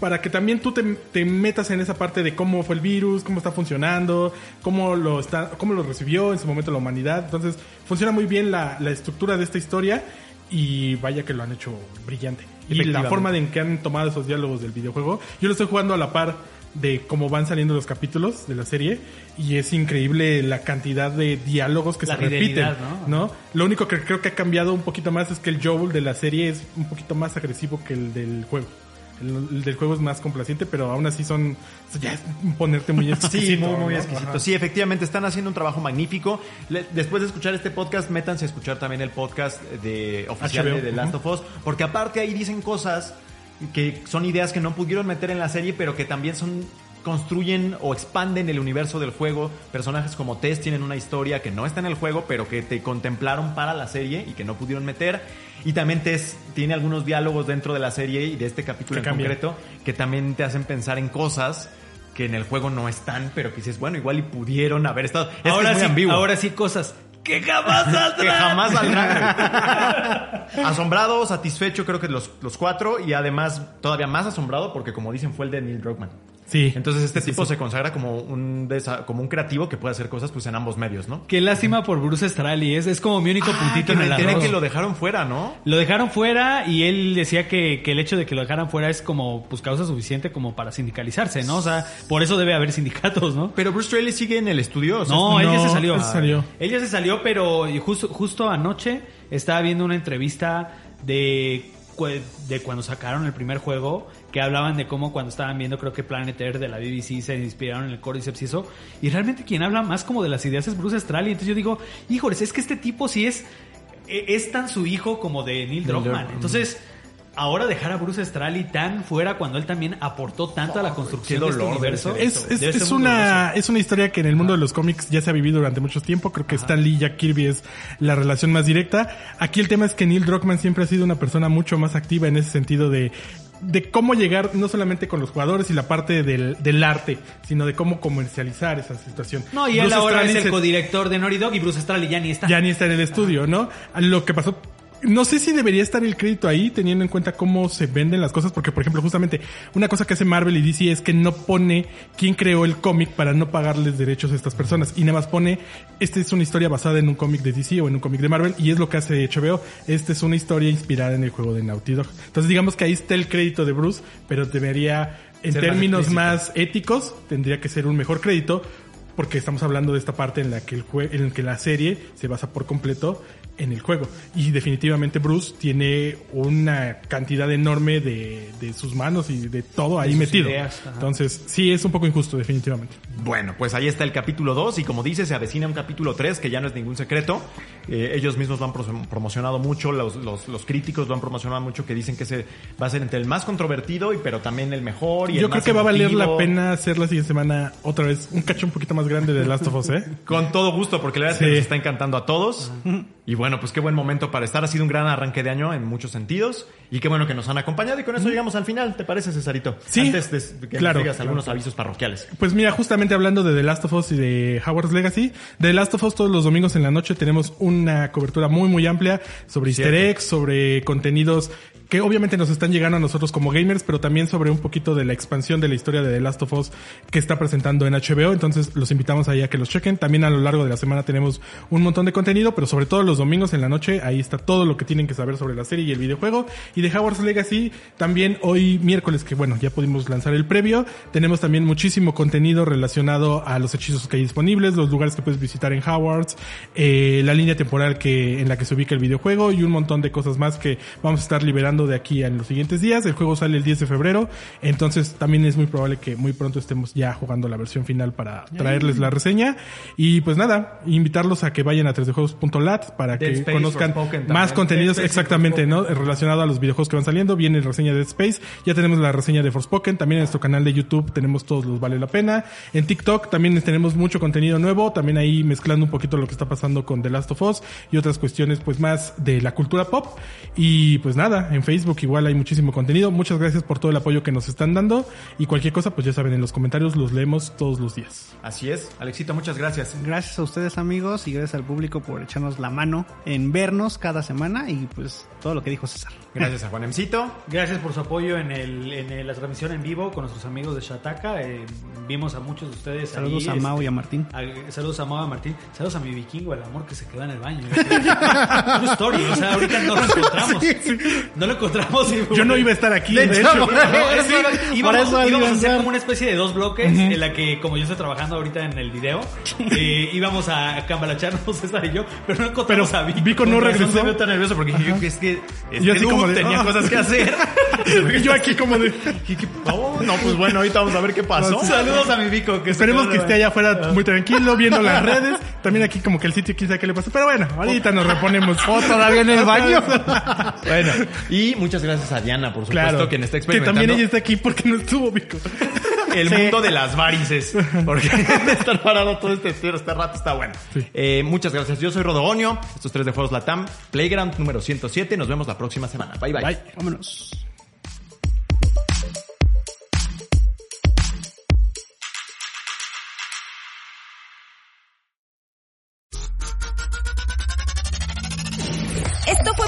para que también tú te, te metas en esa parte de cómo fue el virus, cómo está funcionando, cómo lo está, cómo lo recibió en su momento la humanidad. Entonces, funciona muy bien la, la estructura de esta historia y vaya que lo han hecho brillante. Y la forma en que han tomado esos diálogos del videojuego, yo lo estoy jugando a la par de cómo van saliendo los capítulos de la serie y es increíble la cantidad de diálogos que La se repiten, ¿no? ¿no? Lo único que creo que ha cambiado un poquito más es que el Joel de la serie es un poquito más agresivo que el del juego. El, el del juego es más complaciente, pero aún así son ya es ponerte muy exquisito. Sí, muy, muy ¿no? exquisito. Ajá. Sí, efectivamente, están haciendo un trabajo magnífico. Le- después de escuchar este podcast, métanse a escuchar también el podcast de oficial HBO, de The Last of Us, porque aparte ahí dicen cosas que son ideas que no pudieron meter en la serie, pero que también son construyen o expanden el universo del juego. Personajes como Tess tienen una historia que no está en el juego, pero que te contemplaron para la serie y que no pudieron meter. Y también Tess tiene algunos diálogos dentro de la serie y de este capítulo en concreto que también te hacen pensar en cosas que en el juego no están, pero que dices, bueno, igual y pudieron haber estado. Es ahora, es muy sí, ambiguo. ahora sí cosas que jamás saldrán. que jamás saldrán. asombrado, satisfecho, creo que los, los cuatro, y además todavía más asombrado porque, como dicen, fue el de Neil Druckmann. Sí. Entonces este Sí, tipo sí. se consagra como un desa- como un creativo que puede hacer cosas pues en ambos medios, ¿no? Qué lástima por Bruce Straley. Es, es como mi único puntito que en el arroz. que lo dejaron fuera, ¿no? Lo dejaron fuera y él decía que, que el hecho de que lo dejaran fuera es como pues causa suficiente como para sindicalizarse, ¿no? O sea, por eso debe haber sindicatos, ¿no? Pero Bruce Straley sigue en el estudio. o sea, No, él ya no, se salió. él se salió. Él ya se salió, pero justo, justo anoche estaba viendo una entrevista de, de cuando sacaron el primer juego, que hablaban de cómo cuando estaban viendo, creo que Planet Earth de la BBC se inspiraron en el Cordyceps y eso. Y realmente quien habla más como de las ideas es Bruce Straley. Entonces yo digo, híjoles, es que este tipo sí es, e- es tan su hijo como de Neil Druckmann. Druckmann. Entonces... Ahora dejar a Bruce Straley tan fuera cuando él también aportó tanto a la construcción de este universo. Es, una, es una historia que en el mundo de los cómics ya se ha vivido durante mucho tiempo. Creo que Stan Lee y Jack Kirby es la relación más directa. Aquí el tema es que Neil Druckmann siempre ha sido una persona mucho más activa en ese sentido de de cómo llegar no solamente con los jugadores y la parte del, del arte, sino de cómo comercializar esa situación. No, y él ahora es el se- codirector de Naughty Dog y Bruce Straley ya ni está. ya ni está en el estudio, ¿no? Lo que pasó. No sé si debería estar el crédito ahí, teniendo en cuenta cómo se venden las cosas, porque, por ejemplo, justamente una cosa que hace Marvel y DC es que no pone quién creó el cómic para no pagarles derechos a estas personas, y nada más pone, esta es una historia basada en un cómic de DC o en un cómic de Marvel, y es lo que hace HBO, esta es una historia inspirada en el juego de Naughty Dog. Entonces, digamos que ahí está el crédito de Bruce, pero debería, en Ser términos más éticos, tendría que ser un mejor crédito, porque estamos hablando de esta parte en la que el jue- en que la serie se basa por completo en el juego y definitivamente Bruce tiene una cantidad enorme de, de sus manos y de todo ahí metido ideas, entonces sí es un poco injusto definitivamente Bueno, pues ahí está el capítulo 2 y como dice, se avecina un capítulo 3 que ya no es ningún secreto. Eh, ellos mismos lo han promocionado mucho, los, los, los críticos lo han promocionado mucho, que dicen que ese va a ser entre el más controvertido y pero también el mejor. Y el yo creo más que va a valer la pena hacer la siguiente semana otra vez un cacho un poquito más grande de Last of Us ¿eh? Con todo gusto, porque la verdad es que Sí. nos está encantando a todos. Y bueno, pues qué buen momento para estar. Ha sido un gran arranque de año en muchos sentidos. Y qué bueno que nos han acompañado. Y con eso llegamos al final. ¿Te parece, Cesarito? Sí, Antes de que claro, nos digas algunos avisos parroquiales. Pues mira, justamente hablando de The Last of Us y de Howard's Legacy, de The Last of Us todos los domingos en la noche tenemos una cobertura muy muy amplia sobre easter Cierto. eggs, sobre contenidos que obviamente nos están llegando a nosotros como gamers, pero también sobre un poquito de la expansión de la historia de The Last of Us que está presentando en HBO. Entonces los invitamos ahí a que los chequen. También a lo largo de la semana tenemos un montón de contenido, pero sobre todo los domingos en la noche ahí está todo lo que tienen que saber sobre la serie y el videojuego. Y de Howard's Legacy también hoy miércoles, que bueno, ya pudimos lanzar el previo, tenemos también muchísimo contenido relacionado a los hechizos que hay disponibles, los lugares que puedes visitar en Howard's, eh, la línea temporal que en la que se ubica el videojuego y un montón de cosas más que vamos a estar liberando de aquí en los siguientes días. El juego sale el 10 de febrero, entonces también es muy probable que muy pronto estemos ya jugando la versión final para traerles la reseña. Y pues nada, invitarlos a que vayan a 3dejuegos.lat para Dead que Space, conozcan más contenidos exactamente, ¿no? Relacionado a los videojuegos que van saliendo. Viene reseña de Dead Space, ya tenemos la reseña de Forspoken, también en nuestro canal de YouTube tenemos todos los vale la pena. En TikTok también tenemos mucho contenido nuevo, también ahí mezclando un poquito lo que está pasando con The Last of Us y otras cuestiones pues más de la cultura pop. Y pues nada, en Facebook igual hay muchísimo contenido. Muchas gracias por todo el apoyo que nos están dando y cualquier cosa pues ya saben en los comentarios los leemos todos los días. Así es. Alexito, muchas gracias. Gracias a ustedes amigos y gracias al público por echarnos la mano en vernos cada semana y pues todo lo que dijo César. Gracias a Juanemcito. Gracias por su apoyo en, el, en el- la transmisión en vivo con nuestros amigos de Shataka. Eh, vimos a muchos de ustedes. Saludos ahí, a Mau este, y a Martín. a- saludos a Mau y a Martín. Saludos a mi vikingo, el amor que se quedó en el baño. True story. O sea, ahorita no lo encontramos. No lo encontramos. y- Yo no iba a estar aquí, de, De hecho. hecho, que Por íbamos, eso íbamos a hacer como una especie de dos bloques en la que, como yo estoy trabajando ahorita en el video, eh, íbamos a cambalacharnos César y yo, pero no encontramos Pero a Vico. Vico no regresó. veo tan nervioso porque yo que es que este Yo así dude como de, tenía ah. cosas que hacer. Y yo aquí como de... ¿Qué- qué- oh, no, pues bueno, ahorita vamos a ver qué pasó. Saludos a mi Vico. Que Esperemos que esté allá afuera muy tranquilo, viendo las redes. También aquí como que el sitio quizá qué le pasó. Pero bueno, ahorita nos reponemos. O todavía en el baño. Bueno, y muchas gracias a Diana, por supuesto, Claro. quien está Que experimentando también ella está aquí porque no estuvo, Vico. el mundo de las varices. Porque estar parado todo este, este rato está bueno. Sí. Eh, muchas gracias. Yo soy Rodogonio. Estos tres de Juegos Latam. Playground número 107. Nos vemos la próxima semana. Bye, bye. Bye. Vámonos.